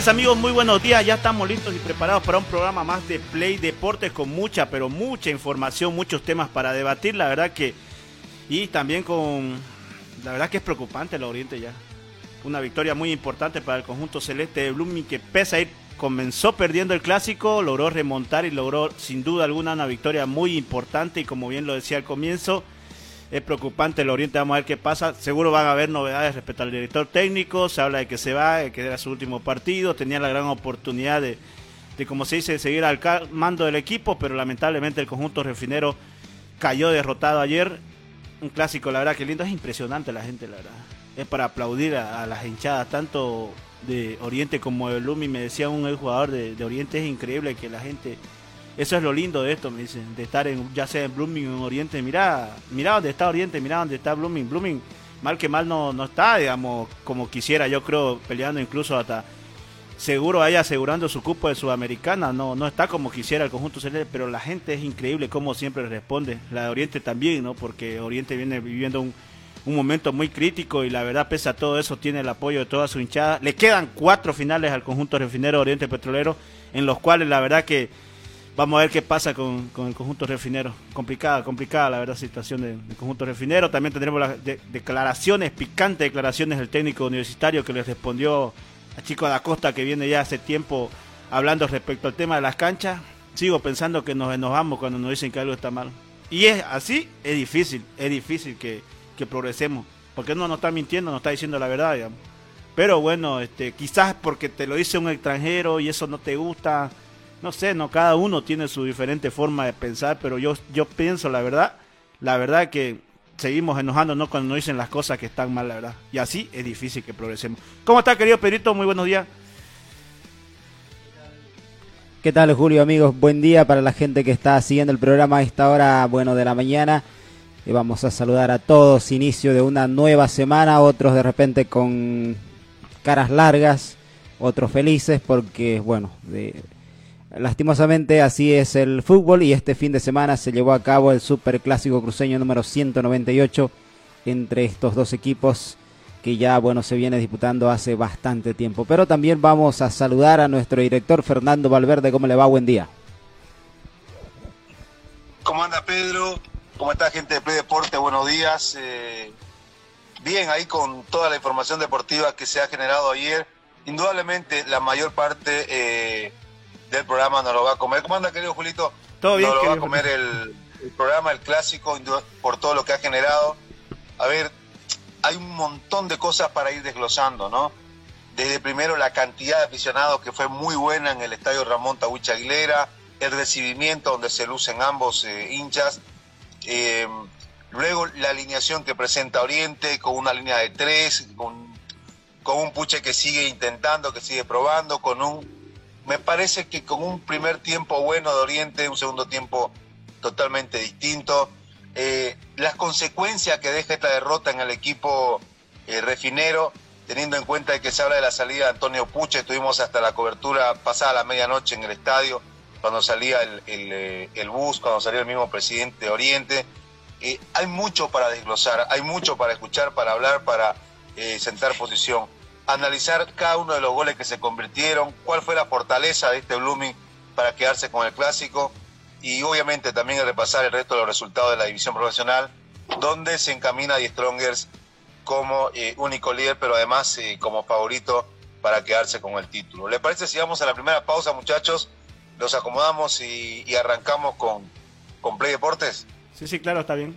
Mis amigos? Muy buenos días. Ya estamos listos y preparados para un programa más de Play Deportes con mucha, pero mucha información, muchos temas para debatir. La verdad que... Y también con... La verdad que es preocupante el Oriente ya. Una victoria muy importante para el conjunto celeste de Blooming que pese a ir, comenzó perdiendo el clásico, logró remontar y logró sin duda alguna una victoria muy importante y como bien lo decía al comienzo, es preocupante el Oriente, vamos a ver qué pasa. Seguro van a haber novedades respecto al director técnico, se habla de que se va, de que era su último partido, tenía la gran oportunidad de, de como se dice, de seguir al mando del equipo, pero lamentablemente el conjunto refinero cayó derrotado ayer. Un clásico, la verdad que lindo, es impresionante la gente, la verdad. Es para aplaudir a, las hinchadas, tanto de Oriente como de Lumi. Me decía un jugador de Oriente, es increíble que la gente eso es lo lindo de esto, me dicen, de estar en, ya sea en Blooming o en Oriente. Mira, mira dónde está Oriente, mira dónde está Blooming. Blooming, mal que mal no, no está, digamos, como quisiera, yo creo, peleando incluso hasta seguro ahí asegurando su cupo de Sudamericana. No, no está como quisiera el conjunto celeste, pero la gente es increíble como siempre responde. La de Oriente también, ¿no? Porque Oriente viene viviendo un, un momento muy crítico y la verdad, pese a todo eso, tiene el apoyo de toda su hinchada. Le quedan cuatro finales al conjunto refinero Oriente Petrolero, en los cuales la verdad que Vamos a ver qué pasa con, con, el conjunto refinero. Complicada, complicada la verdad situación del, conjunto refinero. También tendremos las de, declaraciones, picantes declaraciones del técnico universitario que les respondió a Chico da Costa que viene ya hace tiempo hablando respecto al tema de las canchas. Sigo pensando que nos enojamos cuando nos dicen que algo está mal. Y es así, es difícil, es difícil que, que progresemos. Porque no nos está mintiendo, nos está diciendo la verdad, digamos. Pero bueno, este, quizás porque te lo dice un extranjero y eso no te gusta no sé, no cada uno tiene su diferente forma de pensar, pero yo yo pienso la verdad, la verdad que seguimos enojándonos cuando nos dicen las cosas que están mal, la verdad. Y así es difícil que progresemos. ¿Cómo está, querido Pedrito? Muy buenos días. ¿Qué tal, Julio, amigos? Buen día para la gente que está siguiendo el programa a esta hora, bueno, de la mañana. Y vamos a saludar a todos, inicio de una nueva semana, otros de repente con caras largas, otros felices porque, bueno, de, Lastimosamente así es el fútbol y este fin de semana se llevó a cabo el Super Clásico Cruceño número 198 entre estos dos equipos que ya bueno se viene disputando hace bastante tiempo. Pero también vamos a saludar a nuestro director Fernando Valverde. ¿Cómo le va? Buen día. ¿Cómo anda Pedro? ¿Cómo está gente de Play Deporte? Buenos días. Eh, bien, ahí con toda la información deportiva que se ha generado ayer. Indudablemente la mayor parte... Eh, del programa nos lo va a comer. ¿Cómo anda, querido Julito? Todo bien. Nos lo va a comer el, el, programa, el clásico, por todo lo que ha generado. A ver, hay un montón de cosas para ir desglosando, ¿no? Desde primero la cantidad de aficionados que fue muy buena en el estadio Ramón Tahuicha Aguilera, el recibimiento donde se lucen ambos eh, hinchas. Eh, luego la alineación que presenta Oriente con una línea de tres, con, con un puche que sigue intentando, que sigue probando, con un me parece que con un primer tiempo bueno de Oriente, un segundo tiempo totalmente distinto, eh, las consecuencias que deja esta derrota en el equipo eh, refinero, teniendo en cuenta que se habla de la salida de Antonio Puche, estuvimos hasta la cobertura pasada la medianoche en el estadio, cuando salía el, el, eh, bus, cuando salía el mismo presidente de Oriente. Hay mucho para desglosar, hay mucho para escuchar, para hablar, para sentar posición analizar cada uno de los goles que se convirtieron, cuál fue la fortaleza de este Blooming para quedarse con el clásico y obviamente también repasar el resto de los resultados de la división profesional, donde se encamina Die Strongers como eh, único líder, pero además eh, como favorito para quedarse con el título. ¿Le parece si vamos a la primera pausa, muchachos? Los acomodamos y, y arrancamos con, con Play Deportes. Sí, sí, claro, está bien.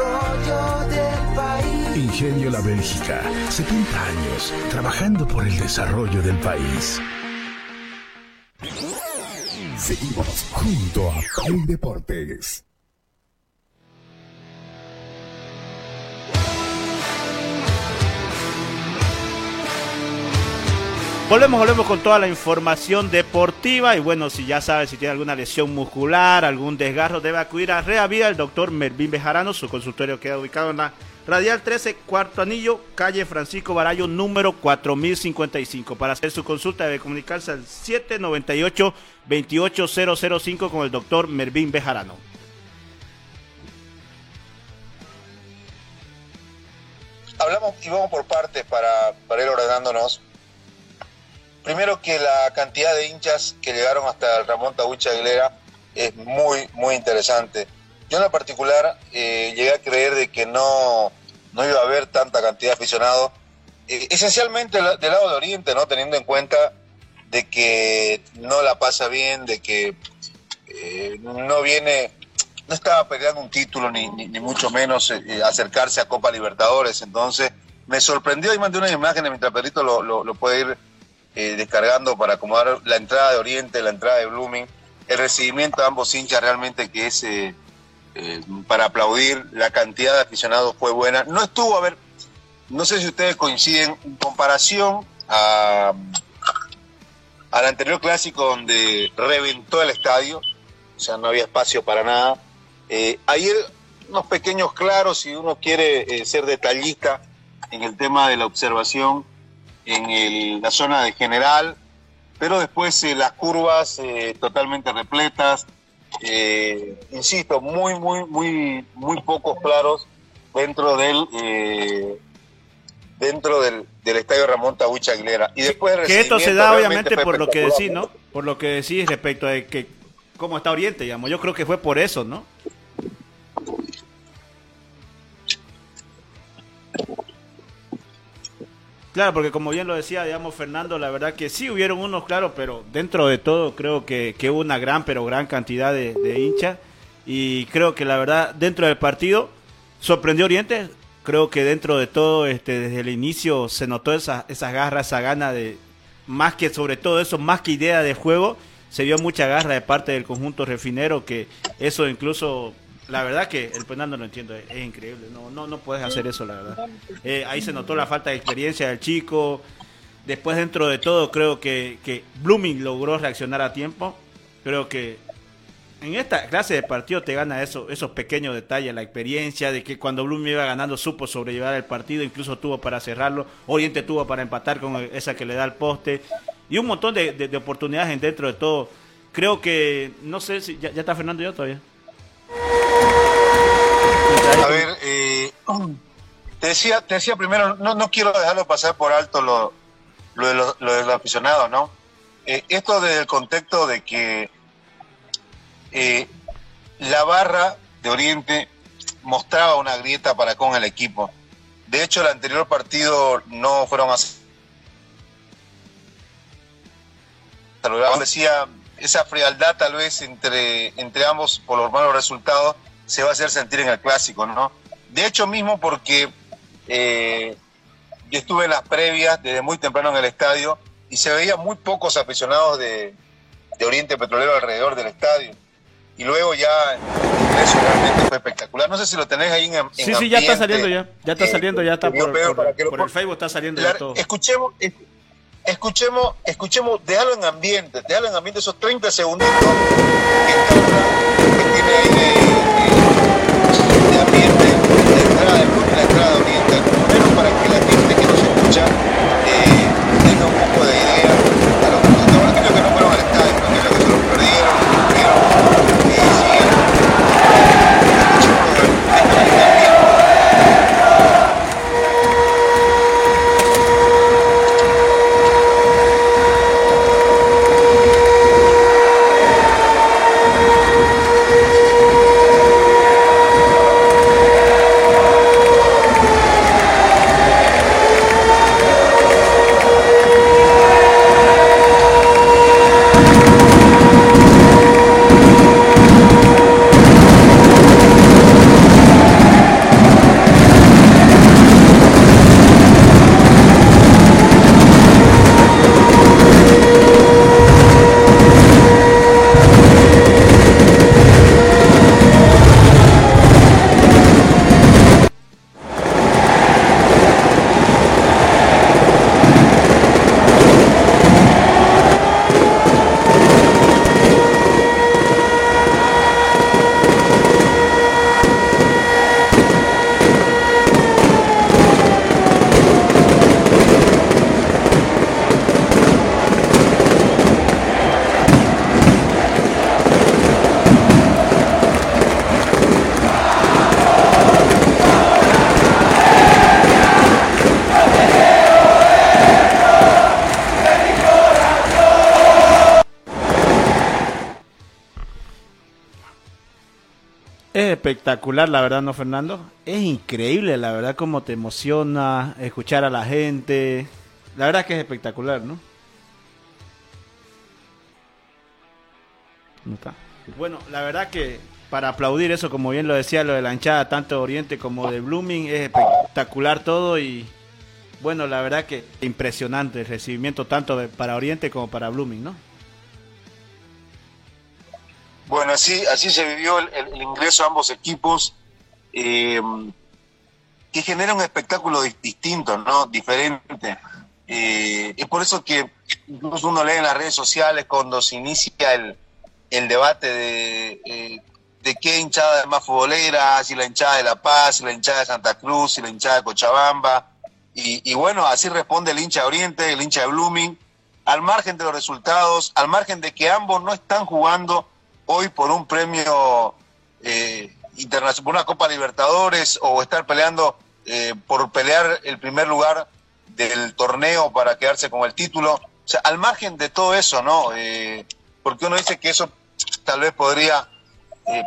Ingenio La Bélgica, 70 años trabajando por el desarrollo del país. Seguimos junto a Play Deportes. Volvemos, volvemos con toda la información deportiva y bueno, si ya sabes si tiene alguna lesión muscular, algún desgarro, debe acudir a Reavida el doctor Mervin Bejarano. Su consultorio queda ubicado en la Radial 13, cuarto anillo, calle Francisco Barallo, número 4055. Para hacer su consulta debe comunicarse al 798-28005 con el doctor Mervin Bejarano. Hablamos y vamos por partes para, para ir ordenándonos. Primero que la cantidad de hinchas que llegaron hasta el Ramón Tahucha Aguilera es muy, muy interesante. Yo en lo particular eh, llegué a creer de que no, no iba a haber tanta cantidad de aficionados, eh, esencialmente del lado de Oriente, ¿no? Teniendo en cuenta de que no la pasa bien, de que eh, no viene, no estaba peleando un título, ni, ni, mucho menos acercarse a Copa Libertadores. Entonces, me sorprendió y mandé unas imágenes mientras Pedrito lo, lo, puede ir descargando para acomodar la entrada de Oriente, la entrada de Blooming, el recibimiento de ambos hinchas realmente que es eh, para aplaudir, la cantidad de aficionados fue buena. No estuvo, a ver, no sé si ustedes coinciden, en comparación a, al anterior clásico donde reventó el estadio, o sea, no había espacio para nada. Eh, ayer unos pequeños claros, si uno quiere eh, ser detallista en el tema de la observación en la zona de general, pero después eh, las curvas totalmente repletas, eh, insisto, muy, muy, muy, muy pocos claros dentro del eh, dentro del, del estadio Ramón Tahuicha Aguilera. Y después Que esto se da obviamente por lo que decís, ¿no? Por lo que decís respecto a que cómo está Oriente, digamos. Yo creo que fue por eso, ¿no? Claro, porque como bien lo decía, digamos, Fernando, la verdad que sí hubieron unos, claro, pero dentro de todo creo que, que hubo una gran, pero gran cantidad de, de hinchas. Y creo que la verdad, dentro del partido, sorprendió Oriente. Creo que dentro de todo, este, desde el inicio se notó esa, esas garras, esa gana de, más que sobre todo eso, más que idea de juego, se vio mucha garra de parte del conjunto refinero, que eso incluso, la verdad que el penal no lo entiendo, es, increíble, no, no, no puedes hacer eso, la verdad. Eh, ahí se notó la falta de experiencia del chico, después dentro de todo creo que, que Blooming logró reaccionar a tiempo, creo que en esta clase de partido te gana eso, esos pequeños detalles, la experiencia de que cuando Blooming iba ganando supo sobrellevar el partido, incluso tuvo para cerrarlo, Oriente tuvo para empatar con esa que le da el poste y un montón de, de- de oportunidades en dentro de todo. Creo que, no sé si ya, ya está Fernando yo todavía. A ver, eh, te decía, te decía primero, no, no quiero dejarlo pasar por alto lo, lo de los, lo de los aficionados, ¿no? Eh, esto desde el contexto de que eh, la barra de Oriente mostraba una grieta para con el equipo. De hecho, el anterior partido no fueron a saludar. Decía, esa frialdad tal vez entre, entre ambos por los malos resultados se va a hacer sentir en el clásico, ¿no? De hecho mismo porque eh, yo estuve en las previas desde muy temprano en el estadio y se veía muy pocos aficionados de, de Oriente Petrolero alrededor del estadio. y luego ya eso realmente fue espectacular. No sé si lo tenés ahí en, en Sí, sí, ya está saliendo ya. Ya está eh, saliendo, ya está por, por- el Facebook, está saliendo la- ya todo. Escuchemos, es- escuchemos, escuchemos, déjalo en ambiente, déjalo en ambiente esos 30 segunditos que que tiene ahí espectacular, la verdad, ¿no, Fernando? Es increíble, la verdad, cómo te emociona escuchar a la gente. La verdad que es espectacular, ¿no? No está. Bueno, la verdad que para aplaudir eso, como bien lo decía, lo de la hinchada, tanto de Oriente como de Blooming, es espectacular todo y bueno, la verdad que impresionante el recibimiento tanto de- para Oriente como para Blooming, ¿no? Bueno, así, así se vivió el, ingreso a ambos equipos, eh, que genera un espectáculo di- distinto, ¿no? Diferente. Eh, es por eso que incluso uno lee en las redes sociales cuando se inicia el, el debate de, eh, de qué hinchada es más futbolera, si la hinchada de La Paz, si la hinchada de Santa Cruz, si la hinchada de Cochabamba. Y, y bueno, así responde el hincha de Oriente, el hincha de Blooming, al margen de los resultados, al margen de que ambos no están jugando hoy por un premio eh, internacional, por una Copa Libertadores o estar peleando eh, por pelear el primer lugar del torneo para quedarse con el título. O sea, al margen de todo eso, ¿no? Eh, porque uno dice que eso tal vez podría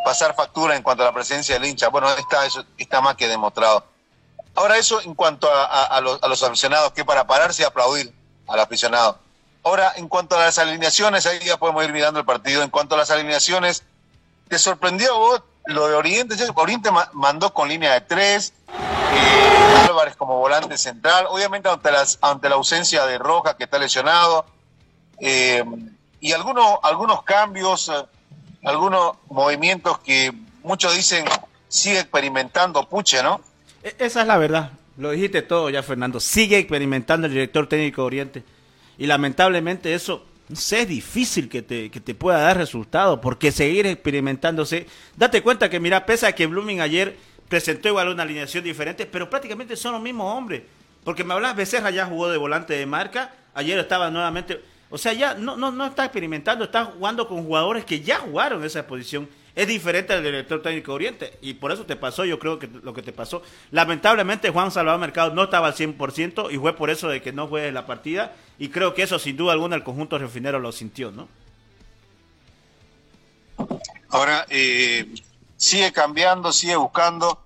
pasar factura en cuanto a la presencia del hincha. Bueno, está, eso está más que demostrado. Ahora eso en cuanto a los, a los aficionados, que para pararse y aplaudir al aficionado. Ahora, en cuanto a las alineaciones, ahí ya podemos ir mirando el partido. En cuanto a las alineaciones, ¿te sorprendió a vos lo de Oriente? Oriente ma- mandó con línea de tres, eh, Álvarez como volante central, obviamente ante, las, ante la ausencia de Roja que está lesionado, eh, y algunos, algunos cambios, eh, algunos movimientos que muchos dicen sigue experimentando Puche, ¿no? E- Esa es la verdad. Lo dijiste todo ya, Fernando. Sigue experimentando el director técnico de Oriente. Y lamentablemente eso, es difícil que te, que te pueda dar resultado. Porque seguir experimentándose. Date cuenta que, mira, pese a que Blooming ayer presentó igual una alineación diferente, pero prácticamente son los mismos hombres. Porque me hablas, Becerra ya jugó de volante de marca. Ayer estaba nuevamente. O sea, ya no, no, no está experimentando, está jugando con jugadores que ya jugaron esa posición. Es diferente al director técnico de Oriente. Y por eso te pasó, yo creo que lo que te pasó. Lamentablemente Juan Salvador Mercado no estaba al 100% y fue por eso de que no juegue la partida. Y creo que eso sin duda alguna el conjunto refinero lo sintió, ¿no? Ahora eh, sigue cambiando, sigue buscando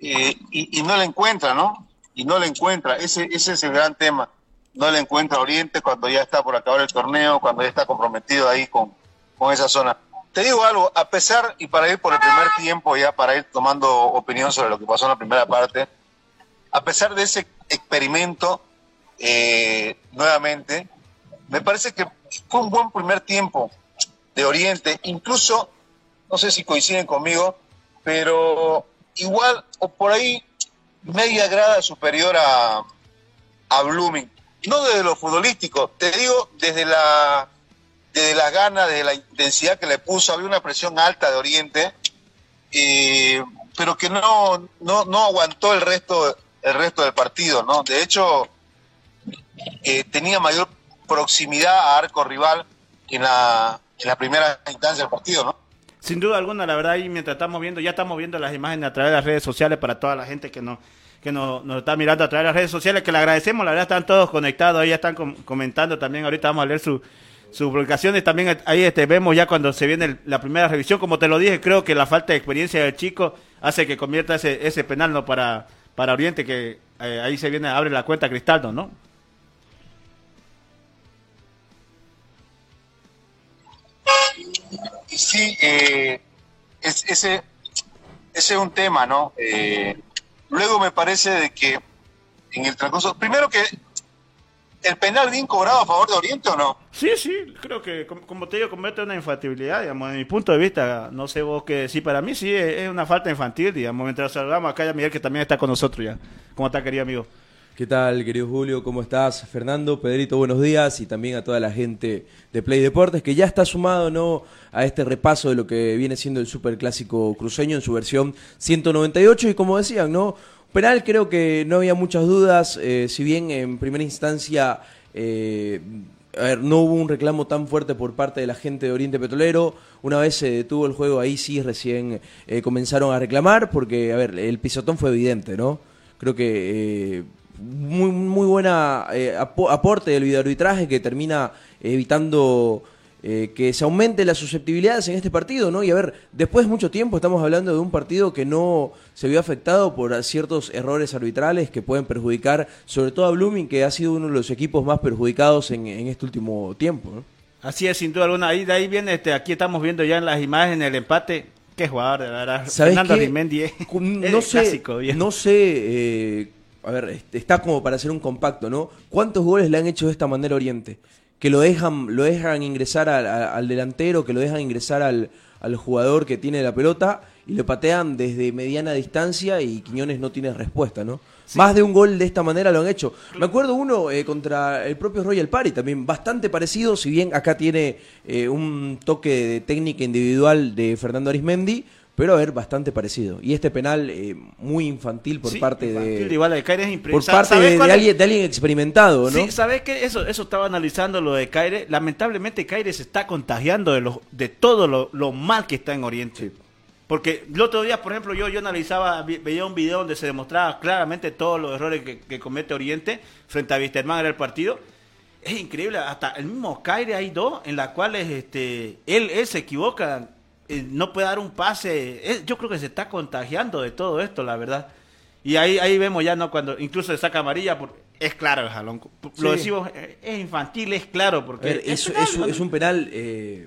eh, y, no le encuentra, ¿no? Y no le encuentra. Ese, ese es el gran tema. No le encuentra Oriente cuando ya está por acabar el torneo, cuando ya está comprometido ahí con, con esa zona. Te digo algo, a pesar, y para ir por el primer tiempo, ya para ir tomando opinión sobre lo que pasó en la primera parte, a pesar de ese experimento, eh, nuevamente, me parece que fue un buen primer tiempo de Oriente, incluso no sé si coinciden conmigo, pero igual o por ahí media grada superior a, a Blooming. No desde lo futbolístico, te digo desde la desde las ganas, desde la intensidad que le puso, había una presión alta de Oriente, pero que no, no, no aguantó el resto, el resto del partido, ¿no? De hecho, eh, tenía mayor proximidad a arco rival en la, en la primera instancia del partido, ¿no? Sin duda alguna, la verdad, y mientras estamos viendo, ya estamos viendo las imágenes a través de las redes sociales para toda la gente que nos que nos, nos está mirando a través de las redes sociales, que le agradecemos, la verdad están todos conectados, ahí están com- comentando también, ahorita vamos a leer su, sus publicaciones, también ahí este, vemos ya cuando se viene la primera revisión, como te lo dije, creo que la falta de experiencia del chico hace que convierta ese, ese penal no para, para Oriente, que eh, ahí se viene, abre la cuenta Cristaldo, ¿no? Sí, eh, es- ese, ese es un tema, ¿no? Eh, luego me parece de que en el transcurso, primero que el penal bien cobrado a favor de Oriente o no? Sí, sí, creo que, com- como te digo, comete una infatibilidad, digamos, en mi punto de vista, no sé vos qué decir, para mí sí es, es una falta infantil, digamos, mientras saludamos acá a Miguel que también está con nosotros ya. ¿Cómo está, querido amigo? ¿Qué tal, querido Julio? ¿Cómo estás? Fernando, Pedrito, buenos días y también a toda la gente de Play Deportes que ya está sumado ¿no? a este repaso de lo que viene siendo el Superclásico cruceño en su versión 198 y como decían, ¿no? Penal creo que no había muchas dudas, eh, si bien en primera instancia eh, no hubo un reclamo tan fuerte por parte de la gente de Oriente Petrolero. Una vez se detuvo el juego, ahí sí recién eh, comenzaron a reclamar, porque, a ver, el pisotón fue evidente, ¿no? Creo que muy, muy buena apo- aporte del videoarbitraje que termina evitando eh, que se aumente las susceptibilidades en este partido, ¿no? Y a ver, después de mucho tiempo estamos hablando de un partido que no se vio afectado por ciertos errores arbitrales que pueden perjudicar, sobre todo a Blooming, que ha sido uno de los equipos más perjudicados en, en este último tiempo, ¿no? Así es, sin duda alguna. Ahí, de ahí viene, este, aquí estamos viendo ya en las imágenes el empate. Qué jugador, de verdad. ¿Sabes Fernando? Arimendi es, Cu- es no sé, clásico, no sé, eh, a ver, este, está como para hacer un compacto, ¿no? ¿Cuántos goles le han hecho de esta manera a Oriente? Que lo dejan, lo dejan ingresar al, al- delantero, que lo dejan ingresar al, al jugador que tiene la pelota y lo patean desde mediana distancia y Quiñones no tiene respuesta, ¿no? Más de un gol de esta manera lo han hecho. Me acuerdo uno eh, contra el propio Royal Party, también bastante parecido, si bien acá tiene eh, un toque de técnica individual de Fernando Arismendi, pero a ver, bastante parecido. Y este penal eh, muy infantil por Sí, parte infantil, de igual de Caire es por parte ¿Sabes de, alguien, de alguien experimentado, ¿no? Sí, ¿sabes qué? Eso, eso estaba analizando lo de Caire. Lamentablemente Caire se está contagiando de, lo, de todo lo, lo mal que está en Oriente. Porque el otro día, por ejemplo, yo, yo analizaba, veía un video donde se demostraba claramente todos los errores que, que comete Oriente frente a Wisterman en el partido. Es increíble, hasta el mismo Caire hay dos en las cuales este, él, él se equivoca, eh, no puede dar un pase. Yo creo que se está contagiando de todo esto, la verdad. Y ahí, ahí vemos ya, ¿no? Cuando incluso se saca amarilla, por- es claro el jalón. Lo Sí. decimos, eh, es infantil, es claro, porque ver, es es, penal, es un- ¿no? es un penal eh,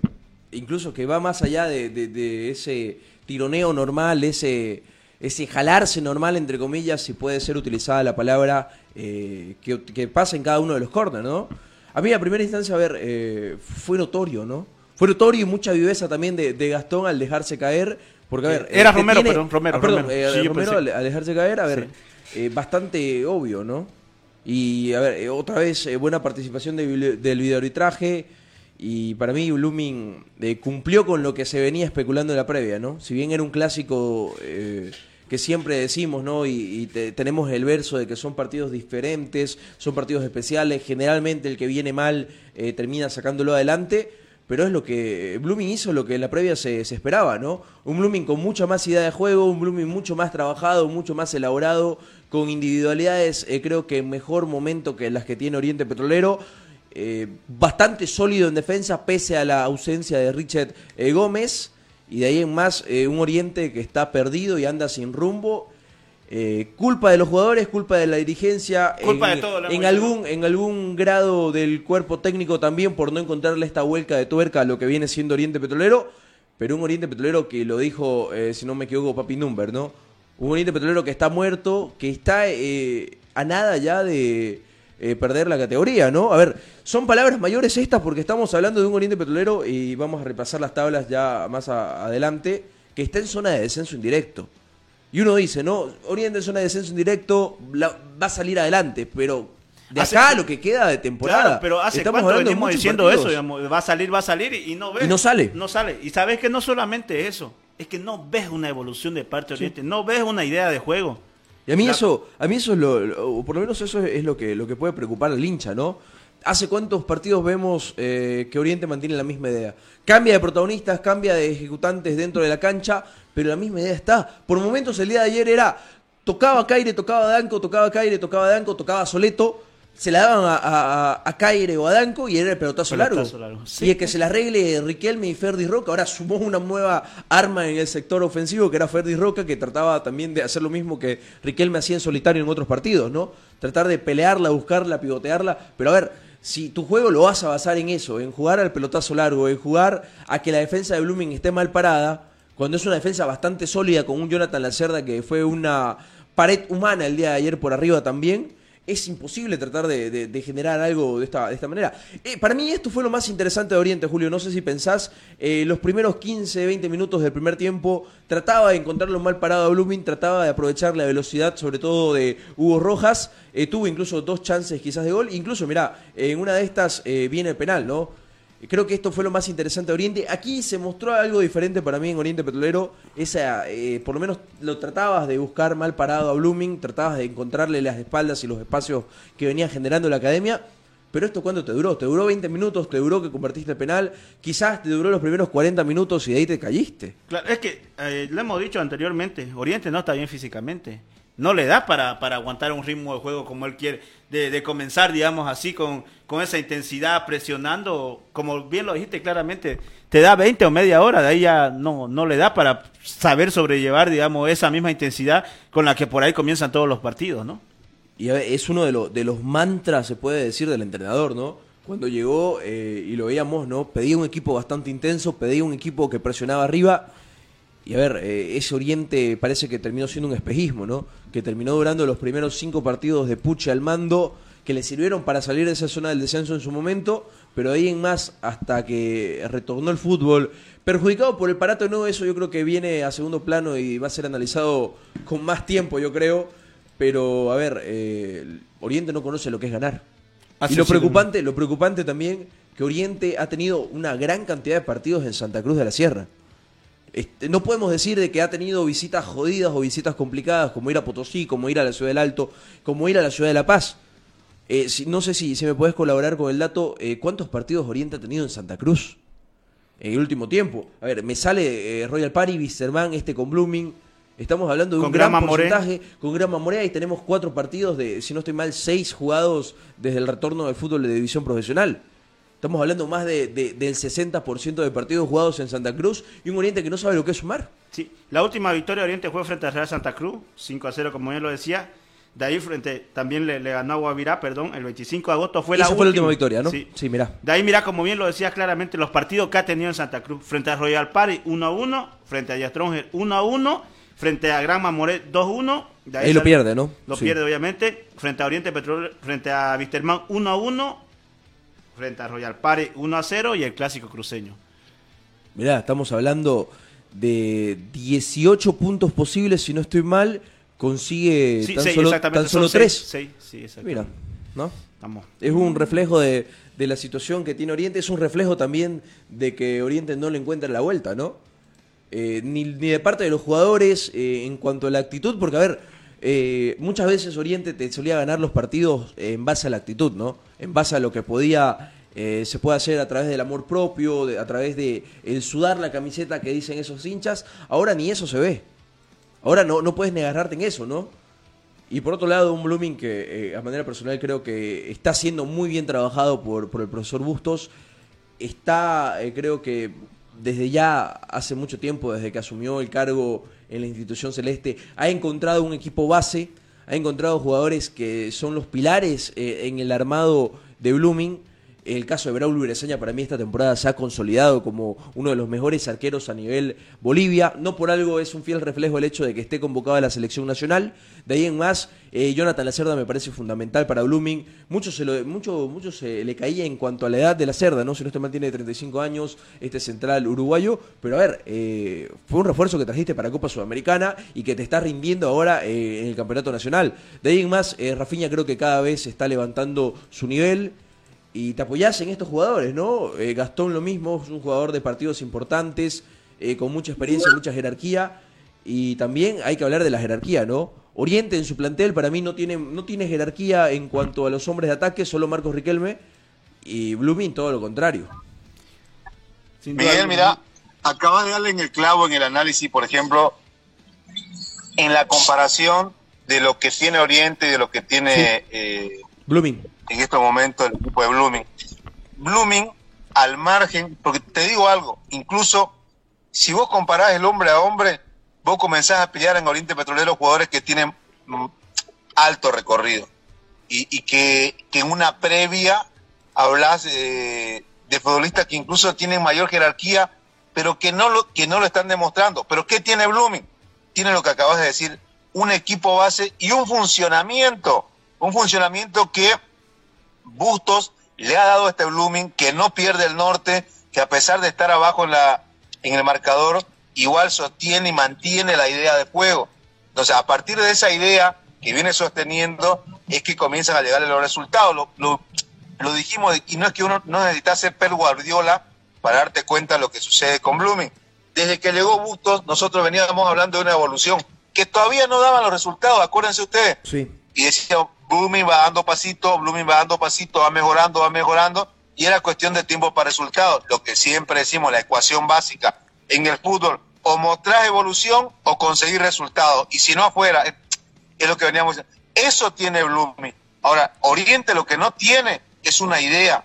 incluso que va más allá de, de- de ese tironeo normal, ese, ese jalarse normal, entre comillas, si puede ser utilizada la palabra eh, que, que pasa en cada uno de los corners, ¿no? A mí a primera instancia, a ver, eh, fue notorio, ¿no? Fue notorio y mucha viveza también de, de Gastón al dejarse caer. Porque, a ver. Era el que Romero, perdón, Romero, Ah, perdón, Romero. eh, Sí, Romero al, al dejarse caer, a ver, eh, bastante obvio, ¿no? Y a ver, eh, otra vez eh, buena participación de del videoarbitraje y para mí Blooming eh, cumplió con lo que se venía especulando en la previa, ¿no? Si bien era un clásico eh, que siempre decimos, ¿no? Y, y te- tenemos el verso de que son partidos diferentes, son partidos especiales, generalmente el que viene mal eh, termina sacándolo adelante. Pero es lo que Blooming hizo, lo que en la previa se, esperaba, ¿no? Un Blooming con mucha más idea de juego, un Blooming mucho más trabajado, mucho más elaborado, con individualidades, eh, creo que en mejor momento que las que tiene Oriente Petrolero. eh, bastante sólido en defensa, pese a la ausencia de Richard eh, Gómez. Y de ahí en más, eh, un Oriente que está perdido y anda sin rumbo. Eh, culpa de los jugadores, culpa de la dirigencia, Culpa en, de todo, en algún en algún grado del cuerpo técnico también por no encontrarle esta vuelca de tuerca a lo que viene siendo Oriente Petrolero, pero un Oriente Petrolero que lo dijo, eh, si no me equivoco, Papi Number, ¿no? Un Oriente Petrolero que está muerto, que está eh, a nada ya de eh, perder la categoría, ¿no? A ver, son palabras mayores estas porque estamos hablando de un Oriente Petrolero y vamos a repasar las tablas ya más a- adelante, que está en zona de descenso indirecto. Y uno dice, no, Oriente en zona de descenso indirecto la- va a salir adelante, pero de Hace- acá lo que queda de temporada. Claro, pero hace estamos cuánto venimos diciendo partidos. eso, digamos, va a salir, va a salir y no ves. Y no sale. No sale. Y sabes que no solamente eso, es que no ves una evolución de parte de Oriente, no ves una idea de juego. Y a mí La- eso, a mí eso es lo, lo- o por lo menos eso es lo que, lo que puede preocupar al hincha, ¿no? ¿Hace cuántos partidos vemos eh, que Oriente mantiene la misma idea? Cambia de protagonistas, cambia de ejecutantes dentro de la cancha, pero la misma idea está. Por momentos el día de ayer era, tocaba Caire, tocaba Danco, tocaba Caire, tocaba Danco, tocaba Soleto, se la daban a, a, a- a Caire o a Danco y era el pelotazo, Pelotazo largo. largo, sí. Y el que se la arregle Riquelme y Ferdi Roca, ahora sumó una nueva arma en el sector ofensivo que era Ferdi Roca, que trataba también de hacer lo mismo que Riquelme hacía en solitario en otros partidos, ¿no? Tratar de pelearla, buscarla, pivotearla, pero a ver, si tu juego lo vas a basar en eso, en jugar al pelotazo largo, en jugar a que la defensa de Blooming esté mal parada, cuando es una defensa bastante sólida con un Jonathan Lacerda que fue una pared humana el día de ayer por arriba también, es imposible tratar de, generar algo de esta, de esta manera. Eh, para mí esto fue lo más interesante de Oriente, Julio. No sé si pensás, eh, los primeros 15, 20 minutos del primer tiempo, trataba de encontrarlo mal parado a Blooming, trataba de aprovechar la velocidad, sobre todo de Hugo Rojas. Eh, tuvo incluso dos chances quizás de gol. Incluso, mirá, en una de estas eh, viene el penal, ¿no? Creo que esto fue lo más interesante de Oriente. Aquí se mostró algo diferente para mí en Oriente Petrolero. Esa, eh, por lo menos lo tratabas de buscar mal parado a Blooming, tratabas de encontrarle las espaldas y los espacios que venía generando la academia. Pero esto cuánto te duró? Te duró 20 minutos, te duró que convertiste el penal, quizás te duró los primeros 40 minutos y de ahí te caíste. Claro, es que eh, lo hemos dicho anteriormente, Oriente no está bien físicamente. No le da para, para aguantar un ritmo de juego como él quiere, de, de comenzar, digamos así, con, con esa intensidad, presionando, como bien lo dijiste claramente, te da 20 o media hora, de ahí ya no, no le da para saber sobrellevar, digamos, esa misma intensidad con la que por ahí comienzan todos los partidos, ¿no? Y es uno de, los de los mantras, se puede decir, del entrenador, ¿no? Cuando llegó, eh, y lo veíamos, ¿no? Pedía un equipo bastante intenso, pedía un equipo que presionaba arriba. Y a ver, eh, ese Oriente parece que terminó siendo un espejismo, ¿no? Que terminó durando los primeros cinco partidos de Puche al mando, que le sirvieron para salir de esa zona del descenso en su momento, pero ahí en más, hasta que retornó el fútbol, perjudicado por el parato nuevo, eso yo creo que viene a segundo plano y va a ser analizado con más tiempo, yo creo. Pero, a ver, eh, Oriente no conoce lo que es ganar. Así y lo preocupante, lo preocupante también, que Oriente ha tenido una gran cantidad de partidos en Santa Cruz de la Sierra. Este, no podemos decir de que ha tenido visitas jodidas o visitas complicadas, como ir a Potosí, como ir a la Ciudad del Alto, como ir a la Ciudad de La Paz. Eh, si- no sé si, si me puedes colaborar con el dato, eh, ¿cuántos partidos Oriente ha tenido en Santa Cruz en el último tiempo? A ver, me sale eh, Royal Party, Wisterman, este con Blooming. Estamos hablando de Con un gran porcentaje con Grama Morea y tenemos cuatro partidos de, si no estoy mal, seis jugados desde el retorno del fútbol de división profesional. Estamos hablando más de, de- del 60% de partidos jugados en Santa Cruz y un Oriente que no sabe lo que es sumar. Sí, la última victoria de Oriente fue frente a Real Santa Cruz, 5 a 0, como bien lo decía. De ahí frente, también le, le ganó a Guavirá, perdón, el 25 de agosto fue la Esa última. fue la última victoria, ¿no? Sí. Sí, mirá. De ahí, mira, como bien lo decías claramente, los partidos que ha tenido en Santa Cruz. Frente a Royal Party, 1 a 1. Frente a Yastronger, 1 a 1. Frente a Gran Mamoré, 2 a 1. De Ahí lo sale- pierde, ¿no? Lo Sí. pierde, obviamente. Frente a Oriente Petróleo, frente a Wisterman, 1 a 1. Frente a Royal Party, 1 a 0. Y el clásico cruceño. Mirá, estamos hablando de 18 puntos posibles, si no estoy mal, consigue Sí, tan solo, tan son solo seis, 3. seis, sí. Mira, ¿no? Estamos. Es un reflejo de, de la situación que tiene Oriente, es un reflejo también de que Oriente no le encuentra la vuelta, ¿no? Eh, ni, ni de parte de los jugadores eh, en cuanto a la actitud, porque a ver, eh, muchas veces Oriente te solía ganar los partidos en base a la actitud, ¿no? En base a lo que podía, eh, se puede hacer a través del amor propio, a través de el sudar la camiseta que dicen esos hinchas. Ahora ni eso se ve. Ahora no, no puedes negarte en eso, ¿no? Y por otro lado, un Blooming que eh, a manera personal creo que está siendo muy bien trabajado por, por el profesor Bustos. Está, creo que desde ya hace mucho tiempo, desde que asumió el cargo en la institución celeste, ha encontrado un equipo base, ha encontrado jugadores que son los pilares eh, en el armado de Blooming. El caso de Braulio Ureseña para mí esta temporada se ha consolidado como uno de los mejores arqueros a nivel Bolivia. No por algo es un fiel reflejo el hecho de que esté convocado a la selección nacional. De ahí en más, eh, Jonathan Lacerda me parece fundamental para Blooming. Mucho se, lo, mucho, mucho se le caía en cuanto a la edad de Lacerda, ¿no? Si no este man tiene 35 años, este central uruguayo. Pero a ver, eh, fue un refuerzo que trajiste para Copa Sudamericana y que te está rindiendo ahora eh, en el Campeonato Nacional. De ahí en más, eh, Rafinha creo que cada vez está levantando su nivel y te apoyás en estos jugadores, ¿no? Eh, Gastón lo mismo, es un jugador de partidos importantes, eh, con mucha experiencia, mucha jerarquía, y también hay que hablar de la jerarquía, ¿no? Oriente en su plantel para mí no tiene, no tiene jerarquía en cuanto a los hombres de ataque, solo Marcos Riquelme, y Blooming todo lo contrario. Sin Miguel, mira, acabas de darle en el clavo en el análisis, por ejemplo, en la comparación de lo que tiene Oriente y de lo que tiene eh, Blooming. En estos momentos el equipo de Blooming. Blooming, al margen, porque te digo algo, incluso si vos comparás el hombre a hombre, vos comenzás a pillar en Oriente Petrolero jugadores que tienen mm, alto recorrido y, que en una previa hablas eh, de futbolistas que incluso tienen mayor jerarquía, pero que no, lo, que no lo están demostrando. ¿Pero qué tiene Blooming? Tiene lo que acabas de decir, un equipo base y un funcionamiento, un funcionamiento que Bustos le ha dado este Blooming, que no pierde el norte, que a pesar de estar abajo en, la, en el marcador, igual sostiene y mantiene la idea de juego. Entonces, a partir de esa idea que viene sosteniendo, es que comienzan a llegarle los resultados. Lo, dijimos, y no es que uno no necesita ser Pep Guardiola para darte cuenta de lo que sucede con Blooming. Desde que llegó Bustos, nosotros veníamos hablando de una evolución que todavía no daban los resultados, acuérdense ustedes Sí. Y decía, Blooming va dando pasito, Blooming va dando pasito, va mejorando, va mejorando, y era cuestión de tiempo para resultados. Lo que siempre decimos, la ecuación básica en el fútbol, o mostrar evolución o conseguir resultados, y si no afuera, es, lo que veníamos diciendo. Eso tiene Blooming. Ahora, Oriente lo que no tiene es una idea.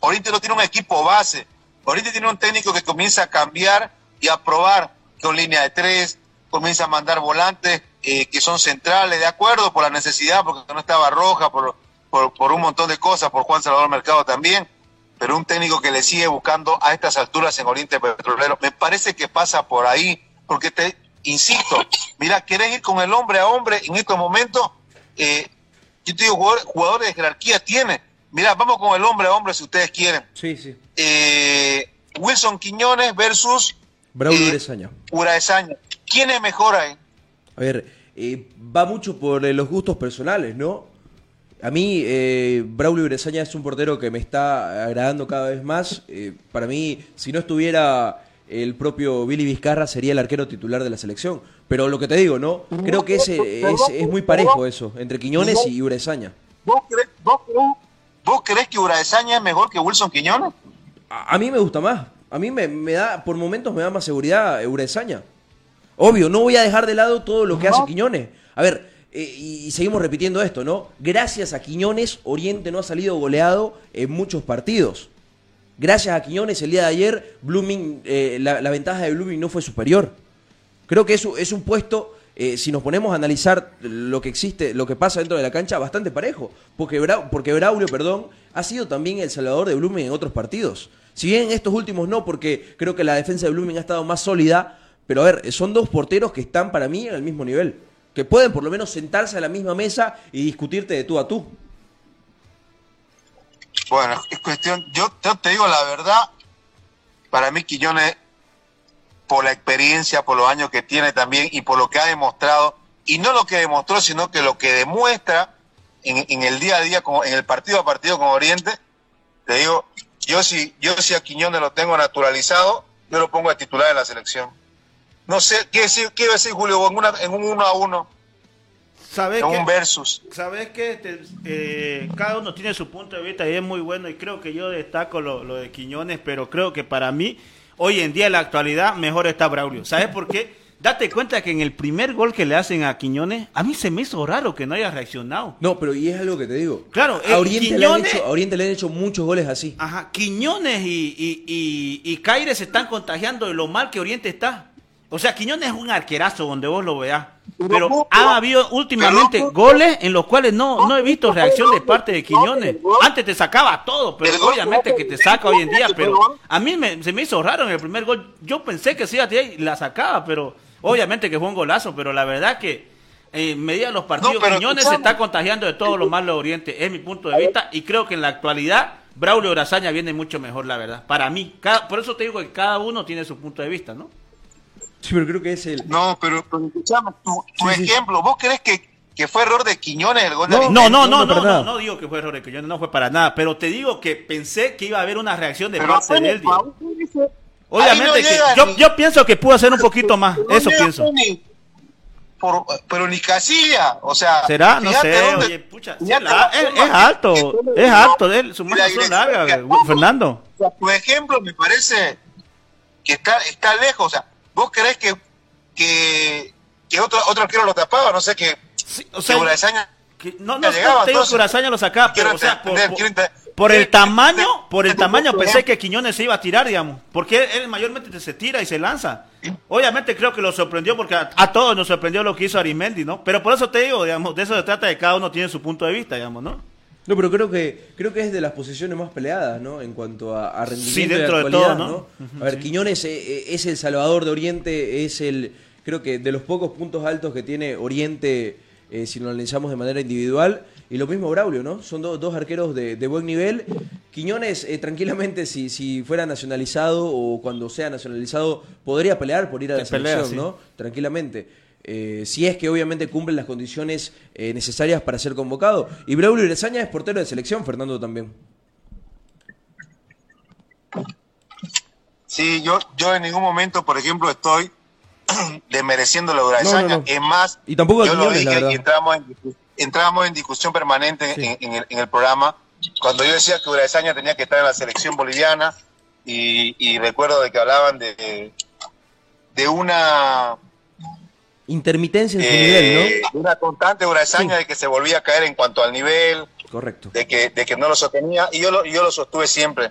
Oriente no tiene un equipo base. Oriente tiene un técnico que comienza a cambiar y a probar con línea de tres, comienza a mandar volantes eh, que son centrales, de acuerdo, por la necesidad, porque no estaba roja, por, por, por un montón de cosas, por Juan Salvador Mercado también, pero un técnico que le sigue buscando a estas alturas en Oriente Petrolero, me parece que pasa por ahí, porque te insisto, mira, querés ir con el hombre a hombre en estos momentos, eh, yo te digo, jugador- jugadores de jerarquía tiene, mira, vamos con el hombre a hombre si ustedes quieren. Sí, sí. Eh, Wilson Quiñones versus Braulio. Uraesaña. ¿Quién es mejor ahí? A ver, eh, va mucho por eh, los gustos personales, ¿no? A mí, eh, Braulio Uresaña es un portero que me está agradando cada vez más. Eh, para mí, si no estuviera el propio Billy Vizcarra, sería el arquero titular de la selección. Pero lo que te digo, ¿no? Creo que es, es, es muy parejo eso, entre Quiñones y Uresaña. ¿Vos crees, vos crees- vos crees que Uraesaña es mejor que Wilson Quiñones? A, a mí me gusta más. A mí me, me da, por momentos me da más seguridad Uresaña. Obvio, no voy a dejar de lado todo lo que hace Quiñones. A ver, eh, y, seguimos repitiendo esto, ¿no? Gracias a Quiñones, Oriente no ha salido goleado en muchos partidos. Gracias a Quiñones, el día de ayer, Blooming, eh, la, la ventaja de Blooming no fue superior. Creo que es, un- es un puesto, eh, si nos ponemos a analizar lo que existe, lo que pasa dentro de la cancha, bastante parejo. Porque, Bra- porque Braulio, perdón, ha sido también el salvador de Blooming en otros partidos. Si bien en estos últimos no, porque creo que la defensa de Blooming ha estado más sólida, pero a ver, son dos porteros que están para mí en el mismo nivel. Que pueden por lo menos sentarse a la misma mesa y discutirte de tú a tú. Bueno, es cuestión, yo, te digo la verdad, para mí Quiñones, por la experiencia, por los años que tiene también y por lo que ha demostrado, y no lo que demostró, sino que lo que demuestra en, en el día a día, como en el partido a partido con Oriente, te digo, yo si, yo si a Quiñones lo tengo naturalizado, yo lo pongo de titular en la selección. No sé, ¿qué decir, qué iba a decir Julio? En, una, en un uno a uno, ¿Sabes en qué? un versus. Sabes que este, eh, cada uno tiene su punto de vista y es muy bueno y creo que yo destaco lo, lo de Quiñones, pero creo que para mí, hoy en día en la actualidad, mejor está Braulio. ¿Sabes por qué? Date cuenta que en el primer gol que le hacen a Quiñones, a mí se me hizo raro que no haya reaccionado. No, pero y es algo que te digo. Claro, eh, a Oriente, le han Quiñones- hecho, a Oriente le han hecho muchos goles así. Ajá, Quiñones y, y, y, y Caire se están contagiando de lo mal que Oriente está. O sea, Quiñones es un arquerazo donde vos lo veas. Pero ha habido últimamente goles en los cuales no, no he visto reacción de parte de Quiñones. Antes te sacaba todo, pero obviamente que te saca hoy en día. Pero a mí me- se me hizo raro en el primer gol. Yo pensé que sí, a ti la sacaba, pero obviamente que fue un golazo. Pero la verdad que en medida de los partidos, No, Quiñones se está contagiando de todo lo malo de Oriente, es mi punto de vista. Y creo que en la actualidad, Braulio Brazaña viene mucho mejor, la verdad. Para mí, cada- por eso te digo que cada uno tiene su punto de vista, ¿no? Sí, pero creo que es el. No, pero, pero escuchame, tu, tu Sí, sí. ejemplo, ¿vos crees que, que fue error de Quiñones el gol de No, Arismendi? No, no, no, no, no, no, no, digo que fue error de Quiñones, no fue para nada, pero te digo que pensé que iba a haber una reacción de Pero parte de él. Obviamente no que yo, yo pienso que pudo hacer un poquito más, no eso pienso. por- pero ni Casilla, o sea, ¿Será? No sé, dónde- oye, pucha, sí, la- es, es alto, que es alto, él, su mano son largas. Fernando. O sea, tu ejemplo me parece que está, está lejos. O sea, ¿vos creés que, que, que otro, otro arquero lo tapaba? No sé, que, Sí, o sea, que- no, no, no llegaba, digo entonces. lo sacaba, pero Quiero o sea, por, el tamaño, por el tamaño tu pensé que Quiñones se iba a tirar, digamos, porque él, él mayormente se tira y se lanza. Obviamente creo que lo sorprendió porque a, a todos nos sorprendió lo que hizo Arimendi, ¿no? Pero por eso te digo, digamos, de eso se trata de cada uno tiene su punto de vista, digamos, ¿no? No, pero creo que creo que es de las posiciones más peleadas, ¿no? En cuanto a, a rendimiento Sí, dentro de todo, ¿no? ¿no? A ver, Quiñones eh, eh, es el Salvador de Oriente, es el creo que de los pocos puntos altos que tiene Oriente eh, si lo analizamos de manera individual y lo mismo Braulio, ¿no? Son do- dos arqueros de, de buen nivel. Quiñones eh, tranquilamente si si fuera nacionalizado o cuando sea nacionalizado podría pelear por ir a la Te pelea, selección, sí. ¿no? Tranquilamente. Eh, si es que obviamente cumplen las condiciones eh, necesarias para ser convocado. Y Braulio Irezaña es portero de selección, Fernando también. Sí, yo, yo en ningún momento, por ejemplo, estoy desmereciendo la Urazaña. No, no, no. Es más, Y tampoco yo lo dije y entramos en, discu- entramos en discusión permanente Sí. en, en el, en el programa. Cuando yo decía que Urazaña tenía que estar en la selección boliviana y, y recuerdo de que hablaban de, de una Intermitencia en su eh, nivel, de una constante Urazaña Sí. de que se volvía a caer en cuanto al nivel, ¿no? Correcto. de que, de que no lo sostenía y yo lo, yo lo sostuve siempre.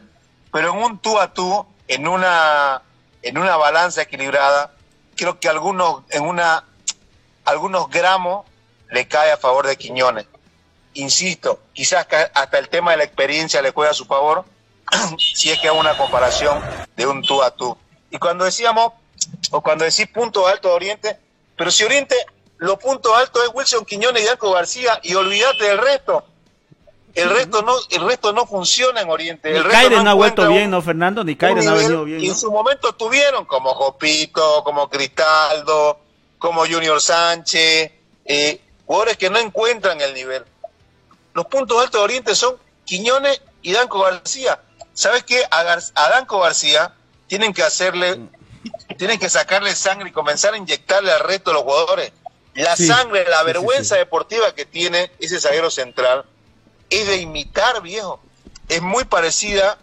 Pero en un tú a tú, en una, en una balanza equilibrada, creo que algunos, en una, algunos gramos le cae a favor de Quiñones. Insisto, quizás hasta el tema de la experiencia le juega a su favor, si es que hago una comparación de un tú a tú. Y cuando decíamos, o cuando decís punto alto de Oriente, pero si Oriente, lo punto alto es Wilson Quiñones y Danco García, y olvídate del resto. El resto no, el resto no funciona en Oriente. Ni El Caire no ha vuelto bien, ¿no, Fernando? Ni Caire no ha venido bien, en su momento tuvieron como Jopito, como Cristaldo, como Junior Sánchez, eh, jugadores que no encuentran el nivel. Los puntos altos de Oriente son Quiñones y Danco García. ¿Sabes qué? A, Gar- a Danco García tienen que hacerle, tienen que sacarle sangre y comenzar a inyectarle al resto de los jugadores. La Sí, sangre, la sí, vergüenza sí. deportiva que tiene ese zaguero central es de imitar, viejo. Es muy parecida